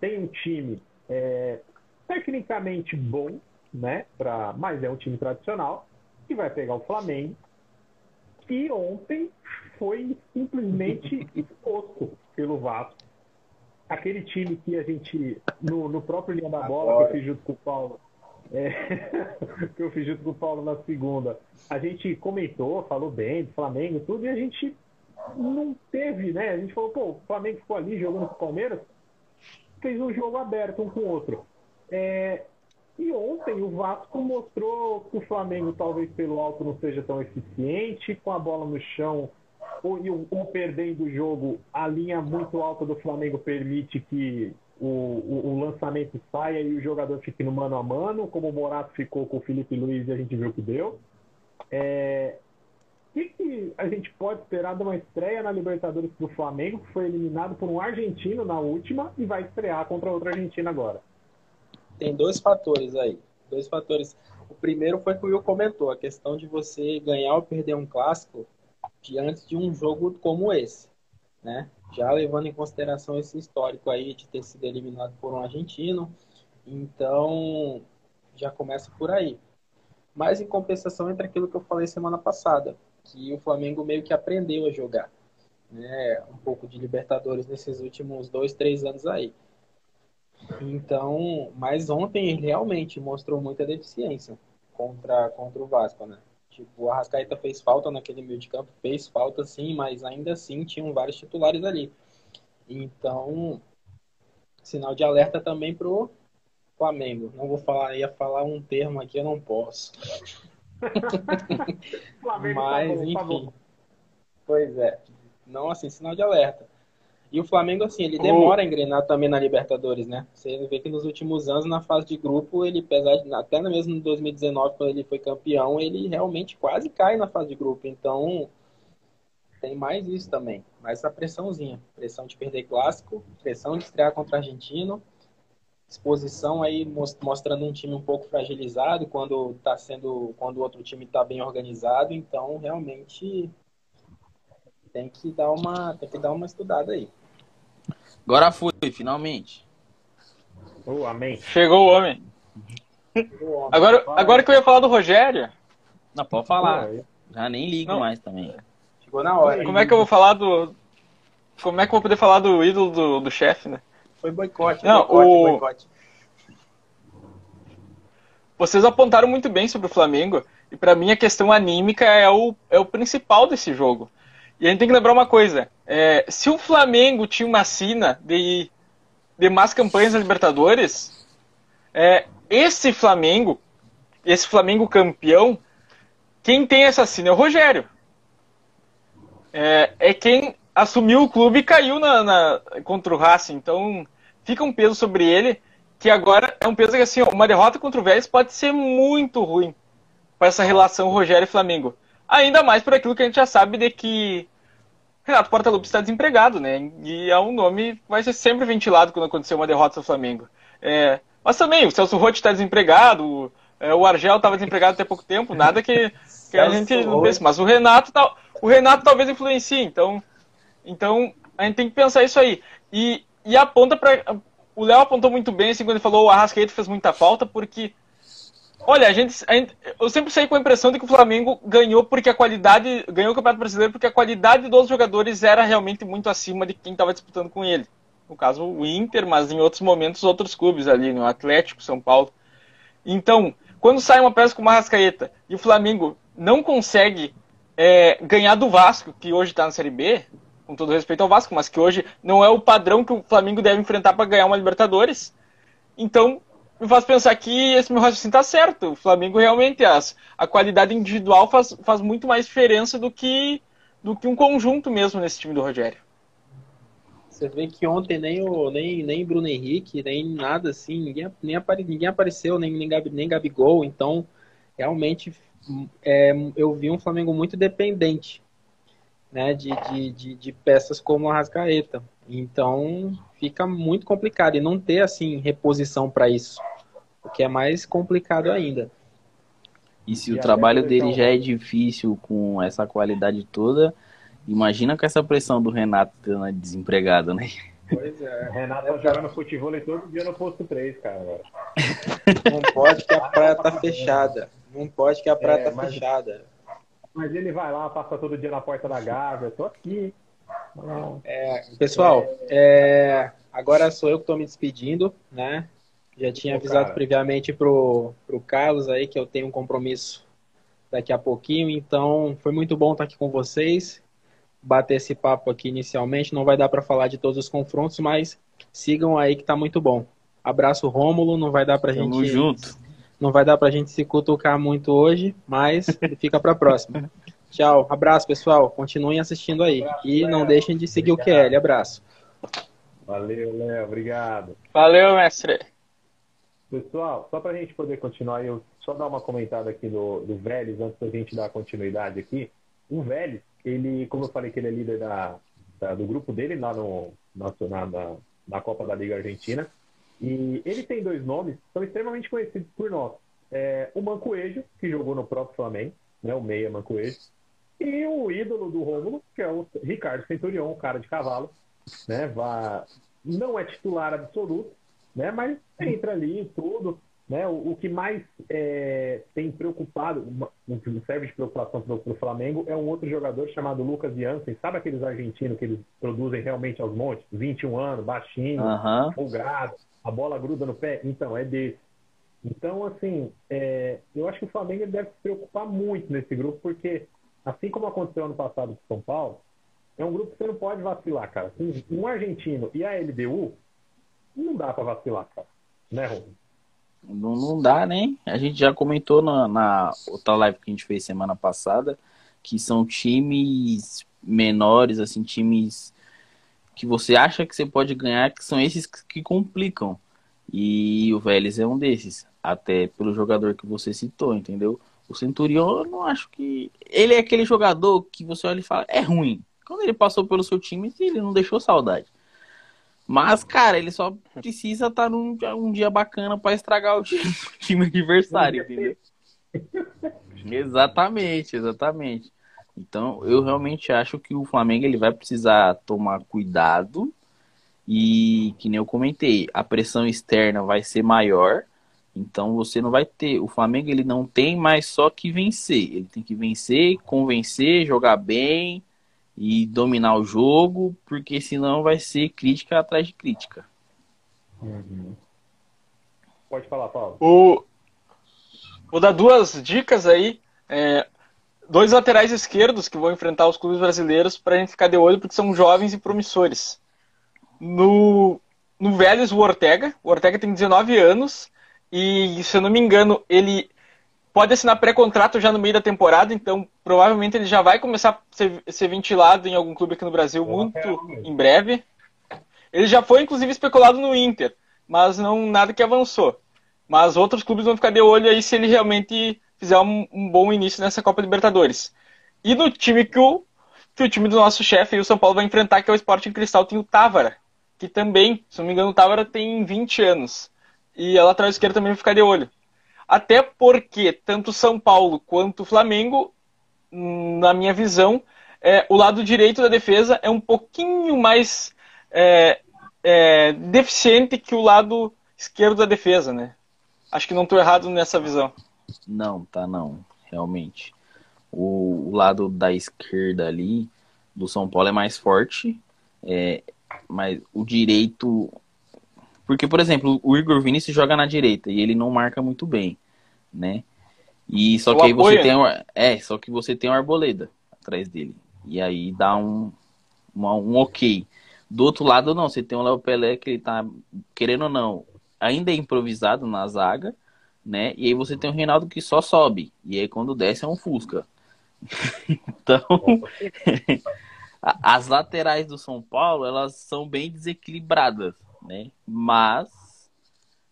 Tem um time é, tecnicamente bom, né? Pra, mas é um time tradicional, que vai pegar o Flamengo, que ontem foi simplesmente exposto pelo Vasco. Aquele time que a gente, no, no próprio linha da bola, Agora. que eu fiz junto com o Paulo, é, que eu fiz junto com o Paulo na segunda, a gente comentou, falou bem do Flamengo tudo, e a gente não teve, né? A gente falou, pô, o Flamengo ficou ali jogando com o Palmeiras, fez um jogo aberto um com o outro. É, e ontem o Vasco mostrou que o Flamengo, talvez pelo alto, não seja tão eficiente, com a bola no chão ou, e o, o perdendo o jogo, a linha muito alta do Flamengo permite que o, o, o, lançamento saia e o jogador fique no mano a mano, como o Morato ficou com o Felipe Luiz e a gente viu que deu. É, o que, que, a gente pode esperar de uma estreia na Libertadores do Flamengo, que foi eliminado por um argentino na última e vai estrear contra outra Argentina agora? Tem dois fatores aí. Dois fatores. O primeiro foi que o Will comentou, a questão de você ganhar ou perder um clássico diante de um jogo como esse, né? Já levando em consideração esse histórico aí de ter sido eliminado por um argentino, então já começa por aí. Mas em compensação entre aquilo que eu falei semana passada, que o Flamengo meio que aprendeu a jogar, né? Um pouco de Libertadores nesses últimos dois, três anos aí. Então, mas ontem ele realmente mostrou muita deficiência contra, contra o Vasco, né? Tipo, o Arrascaeta fez falta naquele meio de campo, fez falta sim, mas ainda assim tinham vários titulares ali. Então, sinal de alerta também pro Flamengo. Não vou falar, ia falar um termo aqui, eu não posso. mas, tá bom, tá enfim. Tá pois é. Não assim, sinal de alerta. E o Flamengo, assim, ele demora a engrenar também na Libertadores, né? Você vê que nos últimos anos, na fase de grupo, ele, apesar de, até mesmo em 2019, quando ele foi campeão, ele realmente quase cai na fase de grupo. Então, tem mais isso também. Mais essa pressãozinha. Pressão de perder clássico, pressão de estrear contra o argentino, exposição aí mostrando um time um pouco fragilizado quando tá sendo quando o outro time está bem organizado então realmente tem que dar uma tem que dar uma estudada aí Agora foi, finalmente. Oh, amém. Chegou o homem. Agora, agora que eu ia falar do Rogério. Não, pode falar. Já nem ligo Não. mais também. Chegou na hora. Como é que eu vou falar do. Como é que eu vou poder falar do ídolo do, do chefe, né? Foi boicote. Não, boicote, o... boicote. Vocês apontaram muito bem sobre o Flamengo. E para mim a questão anímica é o, é o principal desse jogo. E a gente tem que lembrar uma coisa: é, se o Flamengo tinha uma sina de, de más campanhas na Libertadores, é, esse Flamengo, esse Flamengo campeão, quem tem essa sina é o Rogério. É, é quem assumiu o clube e caiu na, na, contra o Racing. Então fica um peso sobre ele, que agora é um peso que assim, uma derrota contra o Vélez pode ser muito ruim para essa relação Rogério e Flamengo. Ainda mais por aquilo que a gente já sabe de que Renato Portaluppi está desempregado, né? E é um nome que vai ser sempre ventilado quando acontecer uma derrota do Flamengo. É, mas também, o Celso Rotti está desempregado, é, o Argel estava desempregado até pouco tempo, nada que, que a gente não pense. Mas o Renato, o Renato talvez influencie, então, então a gente tem que pensar isso aí. E, e aponta para. O Léo apontou muito bem assim, quando ele falou o Arrascaeta fez muita falta, porque Olha, a gente, a gente, eu sempre saí com a impressão de que o Flamengo ganhou porque a qualidade, ganhou o Campeonato Brasileiro porque a qualidade dos jogadores era realmente muito acima de quem estava disputando com ele. No caso, o Inter, mas em outros momentos outros clubes ali, no Atlético, São Paulo. Então, quando sai uma peça com uma Rascaeta e o Flamengo não consegue é, ganhar do Vasco, que hoje está na Série B, com todo respeito ao Vasco, mas que hoje não é o padrão que o Flamengo deve enfrentar para ganhar uma Libertadores, então me faz pensar que esse meu raciocínio está certo. O Flamengo realmente, as, a qualidade individual faz, faz muito mais diferença do que, do que um conjunto mesmo nesse time do Rogério. Você vê que ontem nem o nem, nem Bruno Henrique, nem nada assim, ninguém, nem apare, ninguém apareceu, nem, nem, Gabi, nem Gabigol, então realmente é, eu vi um Flamengo muito dependente né, de, de, de, de peças como a Rascaeta. Então fica muito complicado e não ter assim reposição para isso, o que é mais complicado ainda. E se e o trabalho dele então... já é difícil com essa qualidade toda, imagina com essa pressão do Renato desempregado, né? Pois é. Renato tá jogando futebol todo dia no posto 3, cara. Agora. Não pode que a praia tá fechada. Não pode que a praia é, tá mas... fechada. Mas ele vai lá, passa todo dia na porta da Gávea. Tô aqui. É, pessoal, é, agora sou eu que estou me despedindo, né? Já tinha avisado cara. previamente pro, pro Carlos aí que eu tenho um compromisso daqui a pouquinho, então foi muito bom estar aqui com vocês. bater esse papo aqui inicialmente. Não vai dar para falar de todos os confrontos, mas sigam aí que tá muito bom. Abraço Rômulo, não vai dar pra Tamo gente junto. Não vai dar pra gente se cutucar muito hoje, mas fica pra próxima. Tchau, abraço pessoal, continuem assistindo aí abraço, e não deixem de seguir obrigado. o QL. Abraço. Valeu, Léo, obrigado. Valeu, mestre. Pessoal, só para a gente poder continuar, eu só dar uma comentada aqui do, do Vélez, antes da gente dar continuidade aqui. O Vélez, ele, como eu falei que ele é líder da, da do grupo dele lá no, na, na, na Copa da Liga Argentina, e ele tem dois nomes que são extremamente conhecidos por nós. É, o Mancoejo, que jogou no próprio Flamengo, né, o meia Mancoejo, e o ídolo do Rômulo, que é o Ricardo Centurion, o cara de cavalo, né, vá, não é titular absoluto, né, mas entra ali e tudo. Né? O, o que mais é, tem preocupado, o que serve de preocupação para o Flamengo, é um outro jogador chamado Lucas Jansen. Sabe aqueles argentinos que eles produzem realmente aos montes? 21 anos, baixinho, uhum. A bola gruda no pé? Então, é desse. Então, assim, é, eu acho que o Flamengo deve se preocupar muito nesse grupo, porque, assim como aconteceu ano passado com São Paulo, é um grupo que você não pode vacilar, cara. Um argentino e a LDU, não dá para vacilar, cara. Né, Rômulo? Não, não dá, né? A gente já comentou na, na outra live que a gente fez semana passada que são times menores, assim, times que você acha que você pode ganhar, que são esses que complicam. E o Vélez é um desses, até pelo jogador que você citou, entendeu? O Centurion, eu não acho que. Ele é aquele jogador que você olha e fala, é ruim. Quando ele passou pelo seu time, ele não deixou saudade. Mas, cara, ele só precisa estar tá num um dia bacana para estragar o time, o time adversário, entendeu? exatamente, exatamente. Então, eu realmente acho que o Flamengo ele vai precisar tomar cuidado e, que nem eu comentei, a pressão externa vai ser maior. Então, você não vai ter. O Flamengo ele não tem mais só que vencer. Ele tem que vencer, convencer, jogar bem, e dominar o jogo, porque senão vai ser crítica atrás de crítica. Uhum. Pode falar, Paulo. O... Vou dar duas dicas aí. É... Dois laterais esquerdos que vão enfrentar os clubes brasileiros para a gente ficar de olho, porque são jovens e promissores. No, no Vélez, o Ortega. O Ortega tem 19 anos e, se eu não me engano, ele pode assinar pré-contrato já no meio da temporada, então provavelmente ele já vai começar a ser, ser ventilado em algum clube aqui no Brasil muito em breve. Ele já foi, inclusive, especulado no Inter, mas não nada que avançou. Mas outros clubes vão ficar de olho aí se ele realmente fizer um, um bom início nessa Copa Libertadores. E no time que o, que o time do nosso chefe, o São Paulo, vai enfrentar, que é o Sporting Cristal, tem o Távara, que também, se não me engano, o Távara tem 20 anos. E a lateral esquerda também vai ficar de olho. Até porque tanto São Paulo quanto Flamengo, na minha visão, é, o lado direito da defesa é um pouquinho mais é, é, deficiente que o lado esquerdo da defesa, né? Acho que não estou errado nessa visão. Não, tá não, realmente. O, o, lado da esquerda ali do São Paulo é mais forte, é, mas o direito porque, por exemplo, o Igor Vinícius joga na direita e ele não marca muito bem, né? E só o que aí você tem é, só que você tem uma arboleda atrás dele. E aí dá um uma, um OK. Do outro lado não, você tem o Léo Pelé que ele tá querendo ou não, ainda é improvisado na zaga, né? E aí você tem o Reinaldo que só sobe. E aí quando desce é um Fusca. então, as laterais do São Paulo, elas são bem desequilibradas né? Mas,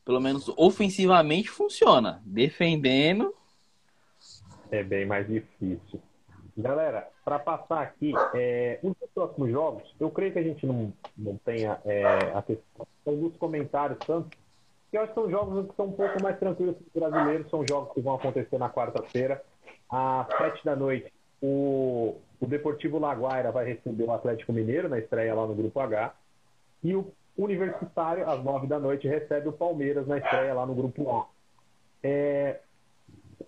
pelo menos ofensivamente, funciona. Defendendo. É bem mais difícil. Galera, para passar aqui, é, dos próximos jogos, eu creio que a gente não, não tenha é, a questão comentários tanto, eu acho que são jogos que são um pouco mais tranquilos para os brasileiros, são jogos que vão acontecer na quarta-feira, às sete da noite. O, o Deportivo Laguaira vai receber o Atlético Mineiro na estreia lá no Grupo H. E o Universitário, às nove da noite, recebe o Palmeiras na estreia lá no Grupo A. É...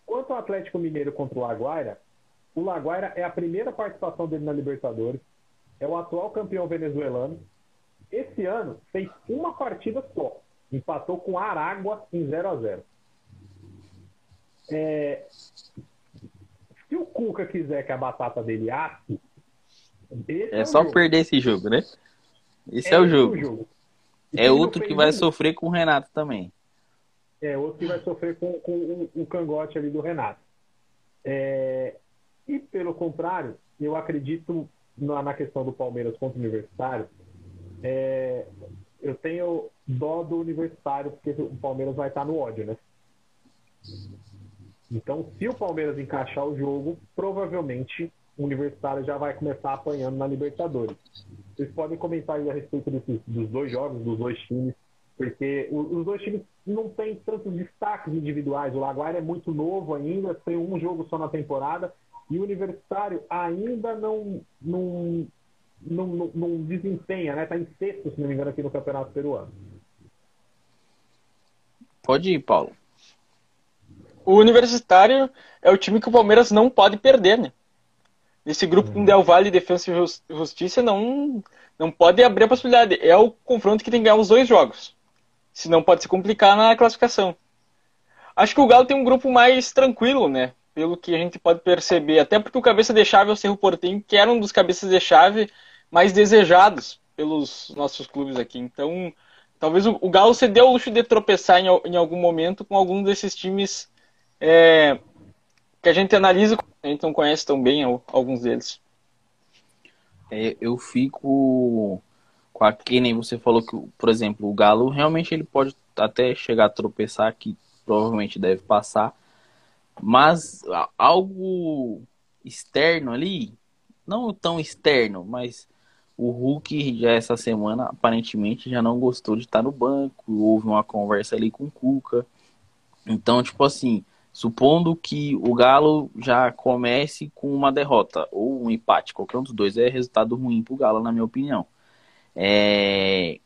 Quanto ao Atlético Mineiro contra o Laguaira, o Laguaira é a primeira participação dele na Libertadores, é o atual campeão venezuelano. Esse ano fez uma partida só, empatou com Aragua em 0 a 0 é... Se o Cuca quiser que a batata dele asse, é, é só perder esse jogo, né? Esse é, é o jogo. Jogo. É outro que vai sofrer com o Renato também. É outro que vai sofrer com, com o, o cangote ali do Renato. É, e pelo contrário, eu acredito na, na questão do Palmeiras contra o Universitário. É, eu tenho dó do Universitário, porque o Palmeiras vai estar no ódio, né? Então, se o Palmeiras encaixar o jogo, provavelmente o Universitário já vai começar apanhando na Libertadores. Vocês podem comentar aí a respeito desses, dos dois jogos, dos dois times, porque os dois times não têm tantos destaques individuais. O Laguaira é muito novo ainda, tem um jogo só na temporada, e o Universitário ainda não, não, não, não, não desempenha, né? Está em sexto, se não me engano, aqui no Campeonato Peruano. Pode ir, Paulo. O Universitário é o time que o Palmeiras não pode perder, né? Esse grupo com uhum. Del Valle, Defesa e Justiça não, não pode abrir a possibilidade. É o confronto que tem que ganhar os dois jogos. Senão pode se complicar na classificação. Acho que o Galo tem um grupo mais tranquilo, né? Pelo que a gente pode perceber. Até porque o cabeça de chave é o Cerro Portenho, que era um dos cabeças de chave mais desejados pelos nossos clubes aqui. Então, talvez o, o Galo se deu o luxo de tropeçar em, em algum momento com algum desses times é, que a gente analisa, a gente não conhece tão bem alguns deles. É, eu fico com a que nem você falou que, por exemplo, o Galo realmente ele pode até chegar a tropeçar, que provavelmente deve passar, mas algo externo ali, não tão externo, mas o Hulk já essa semana aparentemente já não gostou de estar no banco, houve uma conversa ali com o Cuca. Então, tipo assim, Supondo que o Galo já comece com uma derrota ou um empate, qualquer um dos dois é resultado ruim para o Galo, na minha opinião. É...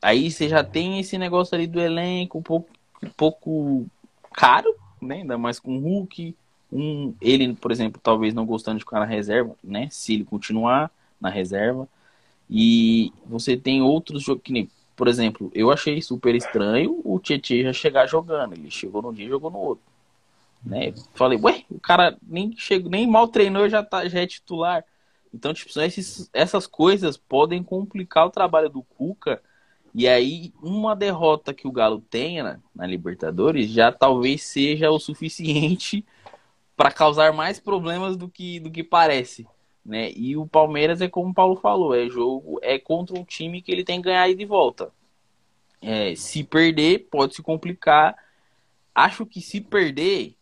Aí você já tem esse negócio ali do elenco um pouco, um pouco caro, né? ainda mais com o Hulk. Um, ele, por exemplo, talvez não gostando de ficar na reserva, né? Se ele continuar na reserva. E você tem outros jogos que nem, por exemplo, eu achei super estranho o Tietchan já chegar jogando. Ele chegou num dia e jogou no outro. Né? Falei, ué, o cara nem chegou, nem mal treinou, já, tá, já é titular. Então, tipo, esses, essas coisas podem complicar o trabalho do Cuca. E aí, uma derrota que o Galo tenha na Libertadores já talvez seja o suficiente para causar mais problemas do que, do que parece. Né? E o Palmeiras é como o Paulo falou, é jogo, é contra um time que ele tem que ganhar de volta. É, se perder, pode se complicar. Acho que se perder,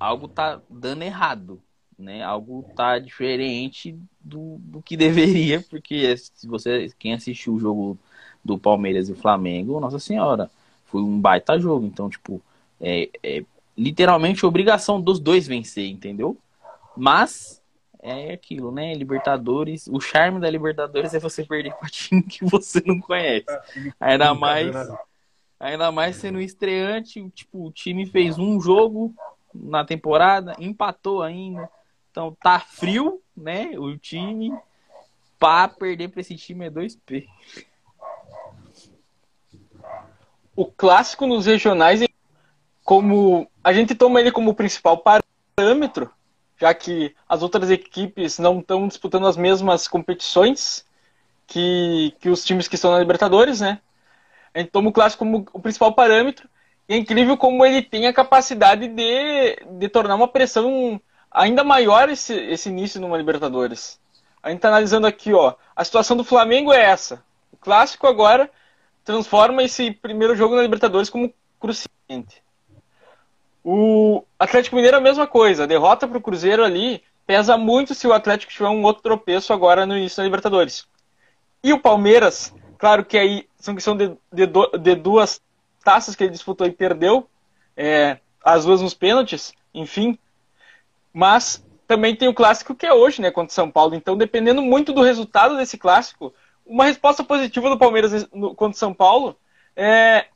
algo tá dando errado, né? Algo tá diferente do, do que deveria, porque se você quem assistiu o jogo do Palmeiras e Flamengo, nossa senhora, foi um baita jogo, então tipo, é, é literalmente obrigação dos dois vencer, entendeu? Mas é aquilo, né? Libertadores, o charme da Libertadores é você perder para time que você não conhece. Ainda mais ainda mais sendo estreante, tipo, o time fez um jogo, na temporada, empatou ainda. Então tá frio, né? O time. Para perder para esse time é 2P. O clássico nos regionais, como a gente toma ele como principal parâmetro, já que as outras equipes não estão disputando as mesmas competições que, que os times que estão na Libertadores, né? A gente toma o clássico como o principal parâmetro e é incrível como ele tem a capacidade de, de tornar uma pressão ainda maior esse, esse início numa Libertadores. A gente está analisando aqui, ó. A situação do Flamengo é essa. O clássico agora transforma esse primeiro jogo na Libertadores como cruciante. O Atlético Mineiro é a mesma coisa. A derrota para o Cruzeiro ali pesa muito se o Atlético tiver um outro tropeço agora no início da Libertadores. E o Palmeiras, claro que aí são questão de, de, de duas taças que ele disputou e perdeu, é, as duas nos pênaltis, enfim. Mas também tem o clássico que é hoje, né, contra o São Paulo. Então, dependendo muito do resultado desse clássico, uma resposta positiva do Palmeiras no, contra o São Paulo é,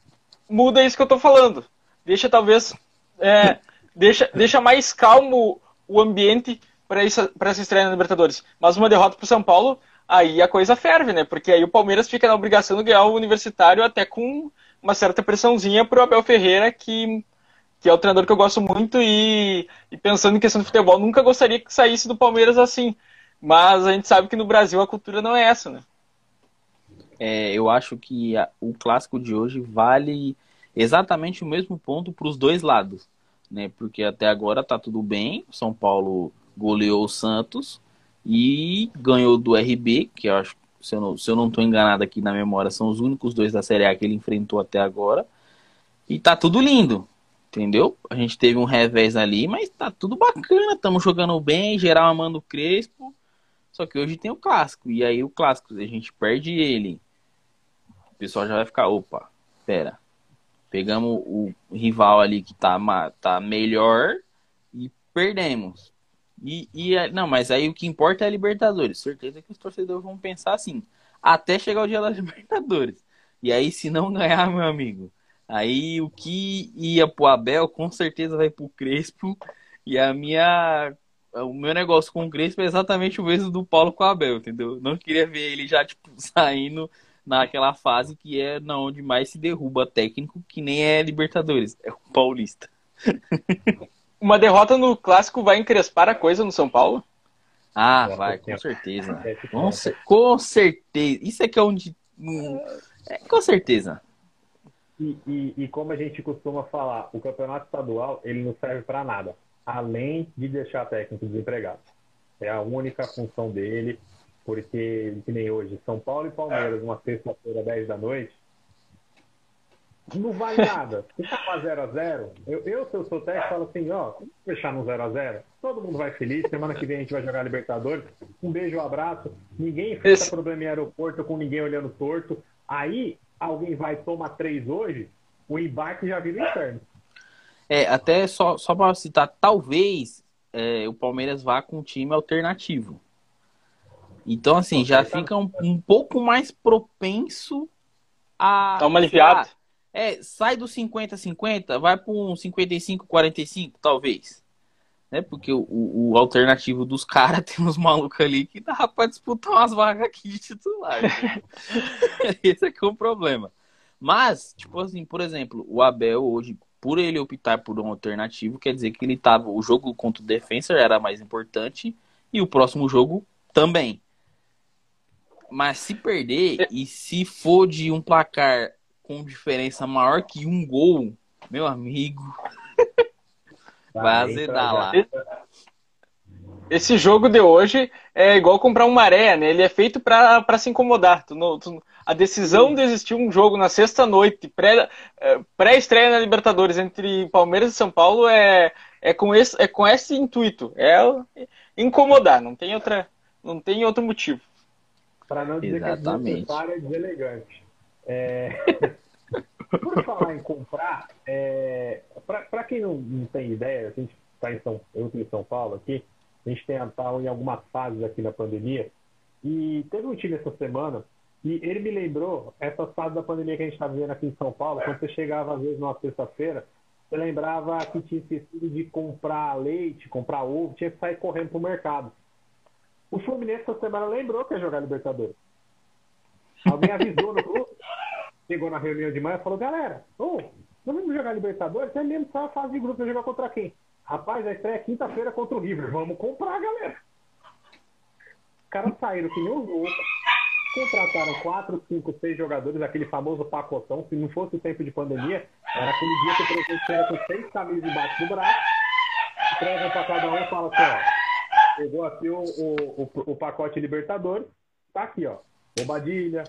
muda isso que eu estou falando. Deixa talvez é, deixa, deixa mais calmo o ambiente para essa, essa estreia na Libertadores. Mas uma derrota para o São Paulo, aí a coisa ferve, né? Porque aí o Palmeiras fica na obrigação de ganhar o Universitário até com uma certa pressãozinha pro Abel Ferreira, que, que é o treinador que eu gosto muito e, e pensando em questão de futebol, nunca gostaria que saísse do Palmeiras assim. Mas a gente sabe que no Brasil a cultura não é essa, né? É, eu acho que a, o clássico de hoje vale exatamente o mesmo ponto para os dois lados, né? Porque até agora tá tudo bem. São Paulo goleou o Santos e ganhou do RB, que eu acho, se eu não, se eu não tô enganado aqui na memória, são os únicos dois da Série A que ele enfrentou até agora. E tá tudo lindo, entendeu? A gente teve um revés ali, mas tá tudo bacana, estamos jogando bem, geral amando o Crespo. Só que hoje tem o clássico, e aí o clássico, a gente perde ele. O pessoal já vai ficar, opa, pera. Pegamos o rival ali que tá, tá melhor e perdemos. E, e é, não, mas aí o que importa é a Libertadores. Certeza que os torcedores vão pensar assim, até chegar o dia da Libertadores. E aí, se não ganhar, meu amigo, aí o que ia pro Abel, com certeza vai pro Crespo. E a minha. O meu negócio com o Crespo é exatamente o mesmo do Paulo com o Abel, entendeu? Não queria ver ele já, tipo, saindo naquela fase que é na onde mais se derruba técnico, que nem é Libertadores, é o Paulista. uma derrota no clássico vai encrespar a coisa no São Paulo? Ah, vai, com certeza. Com, com certeza. Isso é que é onde. É, com certeza. E, e, e, como a gente costuma falar, o campeonato estadual ele não serve para nada, além de deixar técnico desempregado. É a única função dele, porque, que nem hoje, São Paulo e Palmeiras, uma sexta-feira, 10 da noite, não vale nada. Se tá 0x0, eu, eu, se eu sou técnico, falo assim, ó, vamos fechar no 0x0. Todo mundo vai feliz. Semana que vem a gente vai jogar Libertadores. Um beijo, um abraço. Ninguém enfrenta problema em aeroporto com ninguém olhando torto. Aí, alguém vai tomar três hoje, o embarque já vira inferno. É, até só, só para citar, talvez é, o Palmeiras vá com um time alternativo. Então, assim, já fica um, um pouco mais propenso a. Dá uma aliviada. É, sai do 50-50, vai para um 55-45, talvez. Né? Porque o, o, o alternativo dos caras tem uns malucos ali que dá para disputar umas vagas aqui de titular. Esse é que é o problema. Mas, tipo assim, por exemplo, o Abel hoje, por ele optar por um alternativo, quer dizer que ele tava. O jogo contra o Defensor era mais importante e o próximo jogo também. Mas se perder e se for de um placar com diferença maior que um gol, meu amigo, vai azedar lá. Esse jogo de hoje é igual comprar um maré, né? Ele é feito para se incomodar. Tu, tu, a decisão Sim. de existir um jogo na sexta-noite, é, pré-estreia pré na Libertadores entre Palmeiras e São Paulo, é, é, com, esse, é com esse intuito. É incomodar, não tem, outra, não tem outro motivo. Para não dizer Exatamente. que é deselegante. É... Por falar em comprar, é... para quem não, não, tem ideia, a gente está em São, eu estou em São Paulo aqui, a gente tem tá em algumas fases aqui na pandemia, e teve um time essa semana e ele me lembrou essa fase da pandemia que a gente está vivendo aqui em São Paulo, quando você chegava às vezes numa sexta-feira, você lembrava que tinha esquecido de comprar leite, comprar ovo, tinha que sair correndo para o mercado. O Fluminense essa semana lembrou que ia jogar Libertadores. Alguém avisou no grupo, chegou na reunião de manhã e falou, galera, oh, não vamos jogar Libertadores? É mesmo só a fase de grupo, jogar contra quem? Rapaz, a estreia é quinta-feira contra o River. Vamos comprar, galera. Os caras saíram que nem os loucos. Contrataram quatro, cinco, seis jogadores, aquele famoso pacotão. Se não fosse o tempo de pandemia, era aquele dia que o presidente chega com seis camisas debaixo do braço, entrega para cada um e fala assim, ó, pegou aqui o, o, o, o pacote Libertadores, tá aqui, ó. Bobadilha,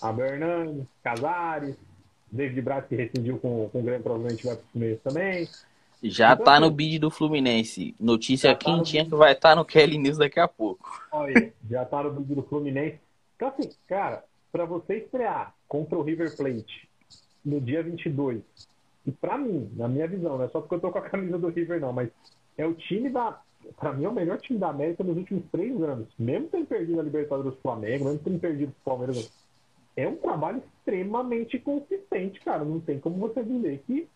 Abel Hernandes, Casares, David Braz que rescindiu com, com o Grêmio, provavelmente vai pro Fluminense também. Já então, tá no assim, bid do Fluminense. Notícia tá quentinha que vai estar tá no Kelly News daqui a pouco. Olha, já tá no bid do Fluminense. Então, assim, cara, para você estrear contra o River Plate no dia 22, e para mim, na minha visão, não é só porque eu tô com a camisa do River, não, mas é o time da. Pra mim, é o melhor time da América nos últimos três anos. Mesmo tendo perdido a Libertadores do Flamengo, mesmo tendo perdido o Palmeiras é um trabalho extremamente consistente, cara. Não tem como você dizer que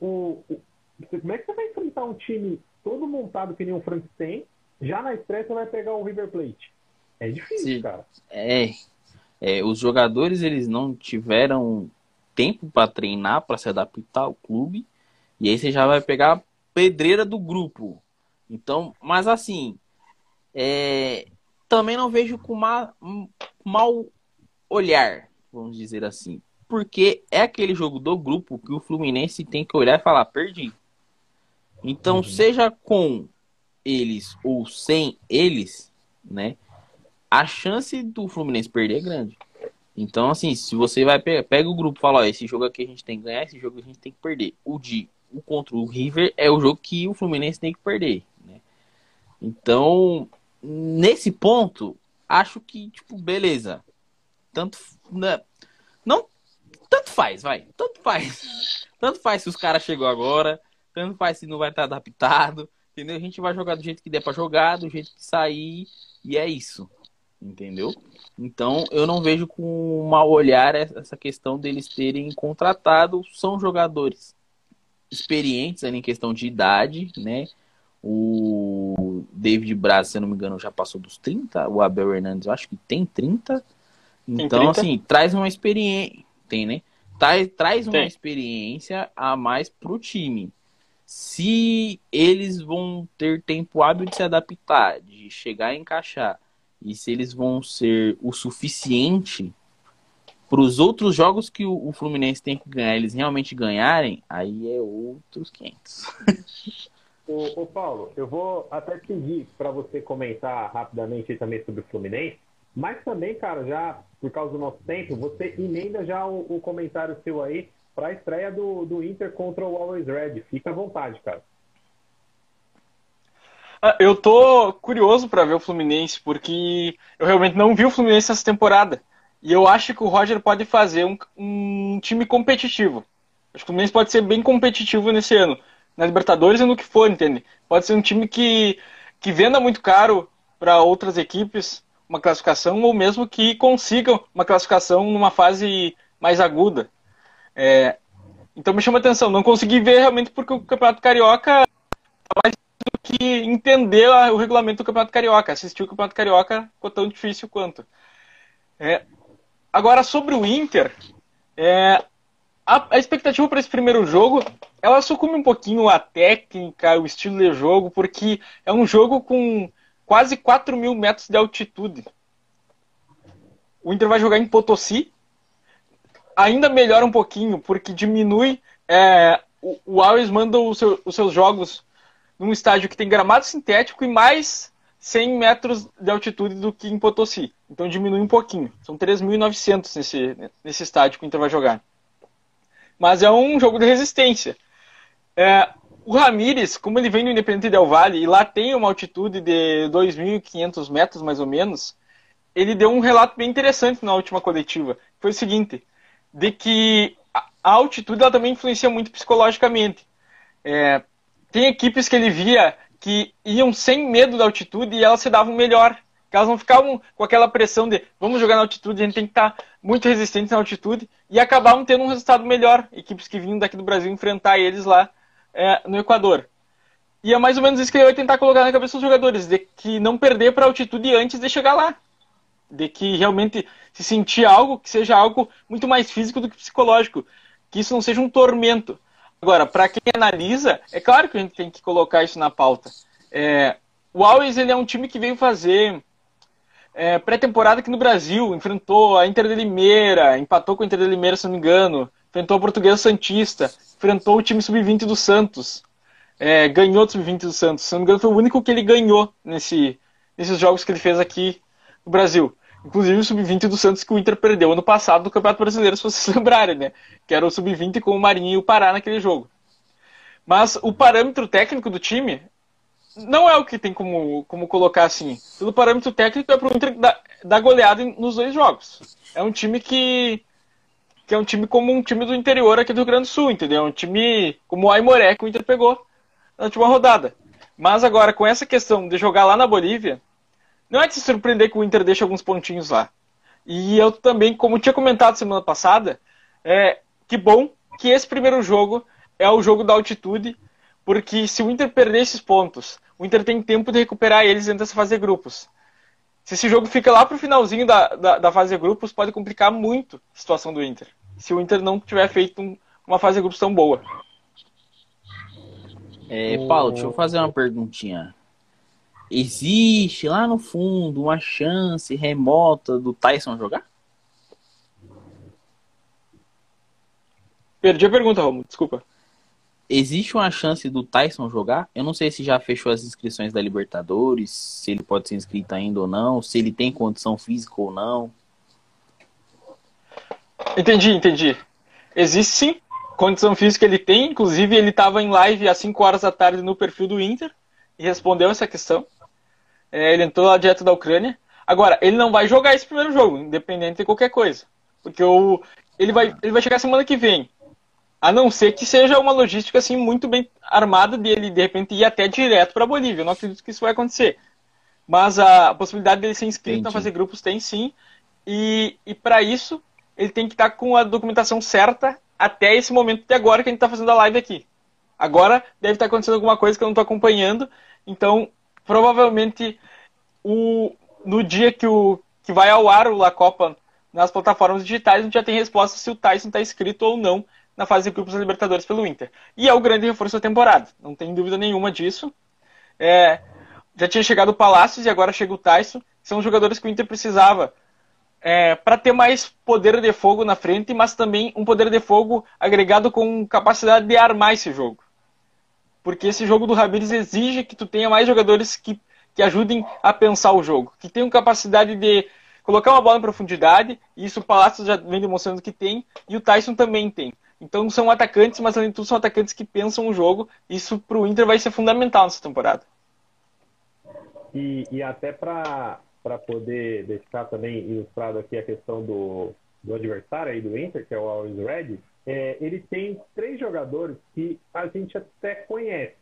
o, o, como é que você vai enfrentar um time todo montado que nem um Frankenstein, já na estreia você vai pegar o River Plate. É difícil, Sim. cara. É, é, os jogadores eles não tiveram tempo para treinar, para se adaptar ao clube, e aí você já vai pegar a pedreira do grupo. Então, mas assim, é, também não vejo com ma, mau olhar, vamos dizer assim. Porque é aquele jogo do grupo que o Fluminense tem que olhar e falar, perdi. Então, uhum. seja com eles ou sem eles, né? A chance do Fluminense perder é grande. Então, assim, se você vai pegar, pega o grupo e fala, ó, esse jogo aqui a gente tem que ganhar, esse jogo a gente tem que perder. O de o contra o River é o jogo que o Fluminense tem que perder? Então, nesse ponto, acho que, tipo, beleza. Tanto. Né, não. Tanto faz, vai. Tanto faz. Tanto faz se os caras chegou agora. Tanto faz se não vai estar adaptado. Entendeu? A gente vai jogar do jeito que der pra jogar, do jeito que sair. E é isso. Entendeu? Então, eu não vejo com mau olhar essa questão deles terem contratado. São jogadores experientes ali em questão de idade, né? O David Braz, se eu não me engano, já passou dos 30. O Abel Hernandes, eu acho que tem 30. Então, 30? assim, traz uma experiência. Tem, né? Traz, traz uma experiência a mais pro time. Se eles vão ter tempo hábil de se adaptar, de chegar a encaixar, e se eles vão ser o suficiente para os outros jogos que o, Fluminense tem que ganhar, eles realmente ganharem, aí é outros 500. Ô, ô, Paulo, eu vou até pedir para você comentar rapidamente também sobre o Fluminense, mas também, cara, já por causa do nosso tempo, você emenda já o, o comentário seu aí para a estreia do, do Inter contra o Always Red. Fica à vontade, cara. Ah, eu tô curioso para ver o Fluminense, porque eu realmente não vi o Fluminense essa temporada. E eu acho que o Roger pode fazer um, um time competitivo. Acho que o Fluminense pode ser bem competitivo nesse ano na Libertadores e no que for, entende? Pode ser um time que, que venda muito caro para outras equipes uma classificação ou mesmo que consigam uma classificação numa fase mais aguda. É, então me chama atenção. Não consegui ver realmente porque o Campeonato Carioca mais do que entender o regulamento do Campeonato Carioca. Assistir o Campeonato Carioca ficou tão difícil quanto. É, agora sobre o Inter, é, a, a expectativa para esse primeiro jogo, ela sucumbe um pouquinho a técnica, o estilo de jogo, porque é um jogo com quase 4 mil metros de altitude. O Inter vai jogar em Potosí. Ainda melhora um pouquinho, porque diminui. É, o, o Alves manda seu, os seus jogos num estádio que tem gramado sintético e mais 100 metros de altitude do que em Potosí. Então diminui um pouquinho. São 3.900 nesse, nesse estádio que o Inter vai jogar mas é um jogo de resistência. É, o Ramires, como ele vem do Independente Del Valle e lá tem uma altitude de 2.500 metros mais ou menos, ele deu um relato bem interessante na última coletiva. Foi o seguinte, de que a altitude ela também influencia muito psicologicamente. É, tem equipes que ele via que iam sem medo da altitude e elas se davam melhor elas não ficavam com aquela pressão de vamos jogar na altitude, a gente tem que estar muito resistente na altitude, e acabavam tendo um resultado melhor, equipes que vinham daqui do Brasil enfrentar eles lá é, no Equador. E é mais ou menos isso que ele vai tentar colocar na cabeça dos jogadores, de que não perder para a altitude antes de chegar lá. De que realmente se sentir algo que seja algo muito mais físico do que psicológico. Que isso não seja um tormento. Agora, para quem analisa, é claro que a gente tem que colocar isso na pauta. É, o Always ele é um time que veio fazer é, pré-temporada aqui no Brasil, enfrentou a Inter de Limeira, empatou com a Inter de Limeira, se não me engano, enfrentou a Portuguesa Santista, enfrentou o time sub-20 do Santos, é, ganhou o sub-20 do Santos, se não me engano foi o único que ele ganhou nesse, nesses jogos que ele fez aqui no Brasil. Inclusive o sub-20 do Santos que o Inter perdeu ano passado no Campeonato Brasileiro, se vocês lembrarem, né? Que era o sub-20 com o Marinho e o Pará naquele jogo. Mas o parâmetro técnico do time não é o que tem como, como colocar assim. Pelo parâmetro técnico, é pro Inter dar, goleada nos dois jogos. É um time que, que é um time como um time do interior aqui do Rio Grande do Sul, entendeu? É um time como o Aimoré que o Inter pegou na última rodada. Mas agora, com essa questão de jogar lá na Bolívia, não é de se surpreender que o Inter deixe alguns pontinhos lá. E eu também, como tinha comentado semana passada, é que bom que esse primeiro jogo é o jogo da altitude, porque se o Inter perder esses pontos o Inter tem tempo de recuperar eles dentro dessa fase de grupos. Se esse jogo fica lá pro finalzinho da, da, da, fase de grupos, pode complicar muito a situação do Inter. Se o Inter não tiver feito um, uma fase de grupos tão boa. É, Paulo, deixa eu fazer uma perguntinha. existe lá no fundo uma chance remota do Tyson jogar? Perdi a pergunta, Romulo, desculpa. Existe uma chance do Tyson jogar? Eu não sei se já fechou as inscrições da Libertadores, se ele pode ser inscrito ainda ou não, se ele tem condição física ou não. Entendi, entendi. Existe sim, condição física ele tem, inclusive ele estava em live às 5 horas da tarde no perfil do Inter e respondeu essa questão. É, ele entrou lá direto da Ucrânia. Agora, ele não vai jogar esse primeiro jogo, independente de qualquer coisa. Porque o, ele, vai, ele vai chegar semana que vem. A não ser que seja uma logística assim muito bem armada dele de repente ir até direto para a Bolívia. Eu não acredito que isso vai acontecer. Mas a possibilidade dele ser inscrito na fase grupos tem sim. E, e para isso, ele tem que estar tá com a documentação certa até esse momento de agora que a gente está fazendo a live aqui. Agora deve estar tá acontecendo alguma coisa que eu não estou acompanhando. Então, provavelmente, o, no dia que, o, que vai ao ar o La Copa nas plataformas digitais, a gente já tem resposta se o Tyson está inscrito ou não na fase de grupos da Libertadores pelo Inter. E é o grande reforço da temporada, não tem dúvida nenhuma disso. É, já tinha chegado o Palácios e agora chega o Tyson, são jogadores que o Inter precisava é, para ter mais poder de fogo na frente, mas também um poder de fogo agregado com capacidade de armar esse jogo. Porque esse jogo do Ramires exige que tu tenha mais jogadores que, que ajudem a pensar o jogo, que tenham capacidade de colocar uma bola em profundidade, e isso o Palácio já vem demonstrando que tem, e o Tyson também tem. Então são atacantes, mas além de tudo são atacantes que pensam o jogo. Isso para o Inter vai ser fundamental nessa temporada. E, e até para poder deixar também ilustrado aqui a questão do, do adversário aí do Inter, que é o Always Red, é, ele tem três jogadores que a gente até conhece.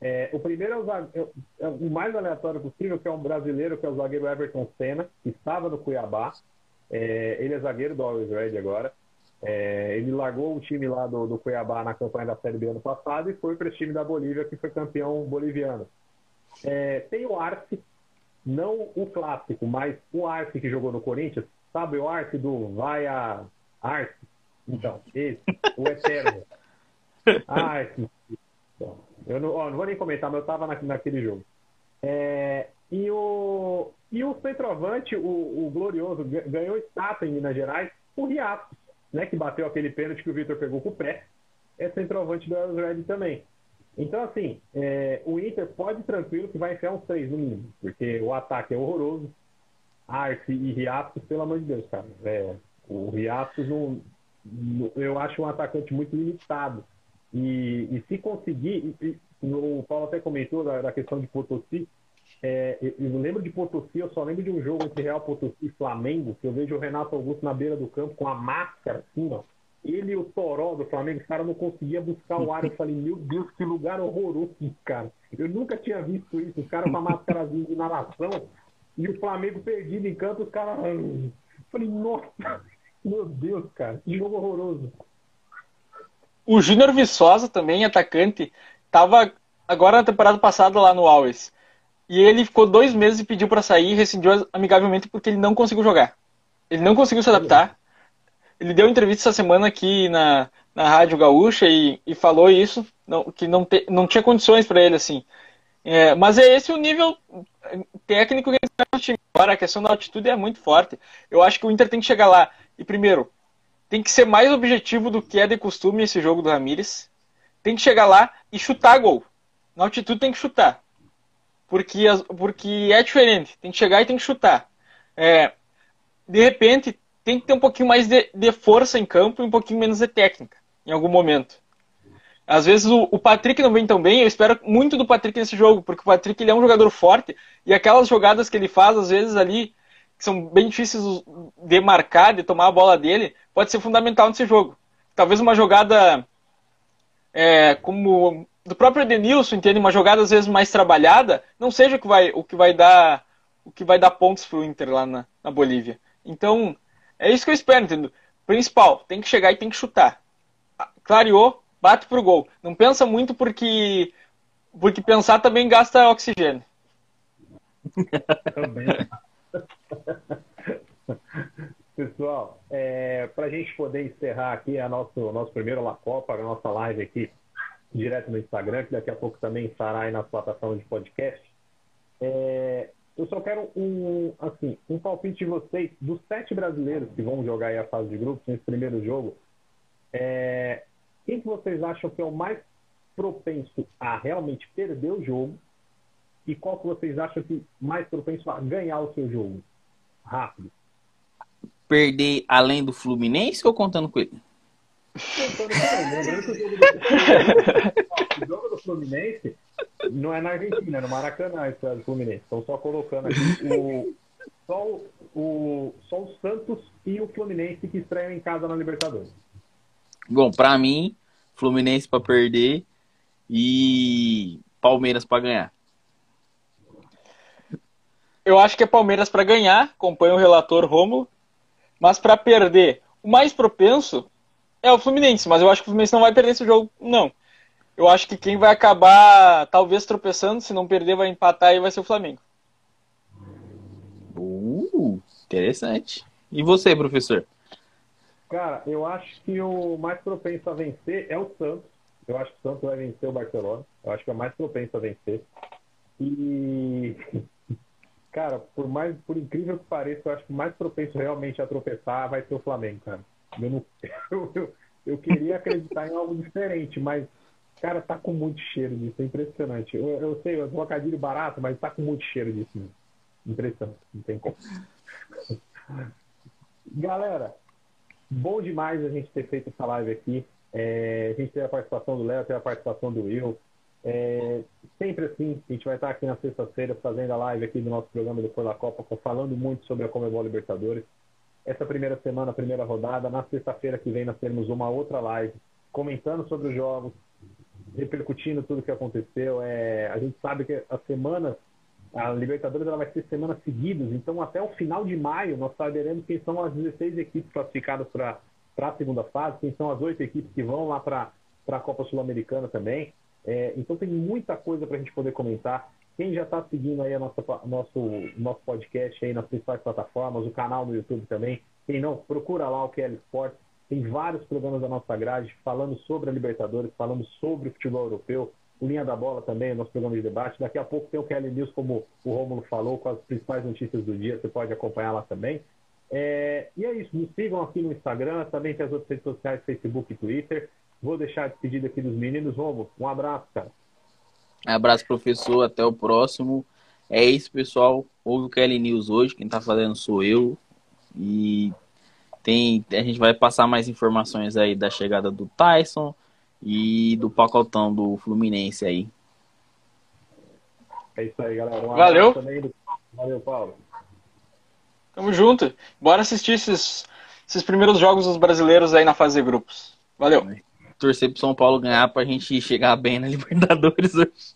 É, o primeiro é o, zagueiro, é o, mais aleatório possível, que é um brasileiro, que é o zagueiro Everton Senna, que estava no Cuiabá. É, ele é zagueiro do Always Red agora. É, ele largou o time lá do, do Cuiabá na campanha da Série B ano passado e foi para esse time da Bolívia, que foi campeão boliviano. É, tem o Arce, não o clássico, mas o Arce que jogou no Corinthians. Sabe o Arce do Vai a Arce? Então, esse, o Eterno. Arce. Eu não, ó, não vou nem comentar, mas eu estava na, naquele jogo. É, e, o, e o centroavante, o, o Glorioso, ganhou estátua em Minas Gerais, o Riato né, que bateu aquele pênalti que o Vitor pegou com o pé, é centroavante do Red também. Então, assim, é, o Inter pode tranquilo que vai enfiar uns três no mínimo, porque o ataque é horroroso. Arce e Riatos, pelo amor de Deus, cara. É, o Riatos, não, não, eu acho um atacante muito limitado. E, e se conseguir, e, e, o Paulo até comentou da, da questão de Potosí, é, eu, eu, lembro de Potosí, eu só lembro de um jogo entre Real Potosí e Flamengo, que eu vejo o Renato Augusto na beira do campo com a máscara, assim, ó. Ele e o Toró do Flamengo, os caras não conseguiam buscar o ar. Eu falei, meu Deus, que lugar horroroso, cara. Eu nunca tinha visto isso. Os caras com a máscarazinha de inalação e o Flamengo perdido em campo, os caras. Eu falei, nossa, meu Deus, cara, que jogo horroroso. O Júnior Viçosa também, atacante, tava agora na temporada passada lá no Alves. E ele ficou dois meses e pediu para sair e rescindiu amigavelmente porque ele não conseguiu jogar. Ele não conseguiu se adaptar. Ele deu entrevista essa semana aqui na, na Rádio Gaúcha e, e falou isso, não, que não, te, não tinha condições para ele, assim. É, mas é esse o nível técnico que ele no time. Agora, a questão da altitude é muito forte. Eu acho que o Inter tem que chegar lá. E, primeiro, tem que ser mais objetivo do que é de costume esse jogo do Ramires. Tem que chegar lá e chutar gol. Na altitude tem que chutar porque, porque é diferente. Tem que chegar e tem que chutar. É, de repente, tem que ter um pouquinho mais de, de, força em campo e um pouquinho menos de técnica, em algum momento. Às vezes o, o, Patrick não vem tão bem, eu espero muito do Patrick nesse jogo, porque o Patrick ele é um jogador forte e aquelas jogadas que ele faz, às vezes ali, que são bem difíceis de marcar, de tomar a bola dele, pode ser fundamental nesse jogo. Talvez uma jogada é, como do próprio Edenilson, entende? Uma jogada às vezes mais trabalhada, não seja o que vai, o que vai dar o que vai dar pontos pro Inter lá na, na Bolívia. Então, é isso que eu espero, entendeu? Principal, tem que chegar e tem que chutar. Clareou, bate pro gol. Não pensa muito porque porque pensar também gasta oxigênio. Também. Pessoal, é, para a gente poder encerrar aqui a nosso, nosso primeiro La Copa, a nossa live aqui direto no Instagram, que daqui a pouco também estará aí nas plataformas de podcast. É, eu só quero um, assim, um palpite de vocês, dos sete brasileiros que vão jogar aí a fase de grupos nesse primeiro jogo, é, quem que vocês acham que é o mais propenso a realmente perder o jogo e qual que vocês acham que mais propenso a ganhar o seu jogo? Rápido. Perder além do Fluminense ou contando com ele? O jogo do, Fluminense não é na Argentina, é no Maracanã, é do Fluminense. Estão só colocando aqui o, só, o, o, só o Santos e o Fluminense que estreiam em casa na Libertadores. Bom, para mim, Fluminense para perder e Palmeiras para ganhar. Eu acho que é Palmeiras para ganhar, acompanha o relator Romulo, mas para perder, o mais propenso é o Fluminense, mas eu acho que o Fluminense não vai perder esse jogo, não. Eu acho que quem vai acabar talvez tropeçando, se não perder, vai empatar e vai ser o Flamengo. Uh, interessante. E você, professor? Cara, eu acho que o mais propenso a vencer é o Santos. Eu acho que o Santos vai vencer o Barcelona. Eu acho que é o mais propenso a vencer. E, cara, por mais por incrível que pareça, eu acho que o mais propenso realmente a tropeçar vai ser o Flamengo, cara. Eu, não, eu, eu, queria acreditar em algo diferente, mas Cara, tá com muito cheiro disso, é impressionante. Eu, eu sei, é trocadilho barato, mas tá com muito cheiro disso. Mesmo. Impressionante, não tem como. Galera, bom demais a gente ter feito essa live aqui. É, a gente teve a participação do Léo, teve a participação do Will. É, sempre assim, a gente vai estar aqui na sexta-feira fazendo a live aqui do nosso programa do Por la Copa, falando muito sobre a Comebol Libertadores. Essa primeira semana, primeira rodada, na sexta-feira que vem nós teremos uma outra live comentando sobre os jogos, repercutindo tudo o que aconteceu. É, a gente sabe que as semanas, a Libertadores ela vai ser semanas seguidas, então até o final de maio nós saberemos quem são as 16 equipes classificadas para a segunda fase, quem são as oito equipes que vão lá para a Copa Sul-Americana também. É, então tem muita coisa para a gente poder comentar. Quem já está seguindo aí a nossa, nosso, nosso podcast aí nas principais plataformas, o canal no YouTube também. Quem não, procura lá o QL Sports tem vários programas da nossa grade falando sobre a Libertadores, falando sobre o futebol europeu. O Linha da Bola também, nosso programa de debate. Daqui a pouco tem o Kelly News, como o Romulo falou, com as principais notícias do dia. Você pode acompanhar lá também. É, e é isso. Nos sigam aqui no Instagram, também tem as outras redes sociais, Facebook e Twitter. Vou deixar a despedida aqui dos meninos. Romulo, um abraço, cara. Abraço, professor. Até o próximo. É isso, pessoal. Ouve o Kelly News hoje. Quem tá fazendo sou eu. E tem, a gente vai passar mais informações aí da chegada do Tyson e do pacotão do Fluminense aí. É isso aí, galera. Um Valeu. Do... Valeu, Paulo. Tamo junto. Bora assistir esses, esses primeiros jogos dos brasileiros aí na fase de grupos. Valeu. Torcer pro São Paulo ganhar pra gente chegar bem na Libertadores hoje.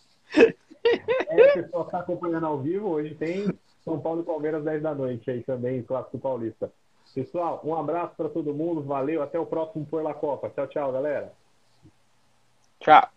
É, o pessoal tá acompanhando ao vivo. Hoje tem São Paulo e Palmeiras 10 da noite aí também, Clássico Paulista. Pessoal, um abraço para todo mundo, valeu, até o próximo Por La Copa. Tchau, tchau, galera. Tchau.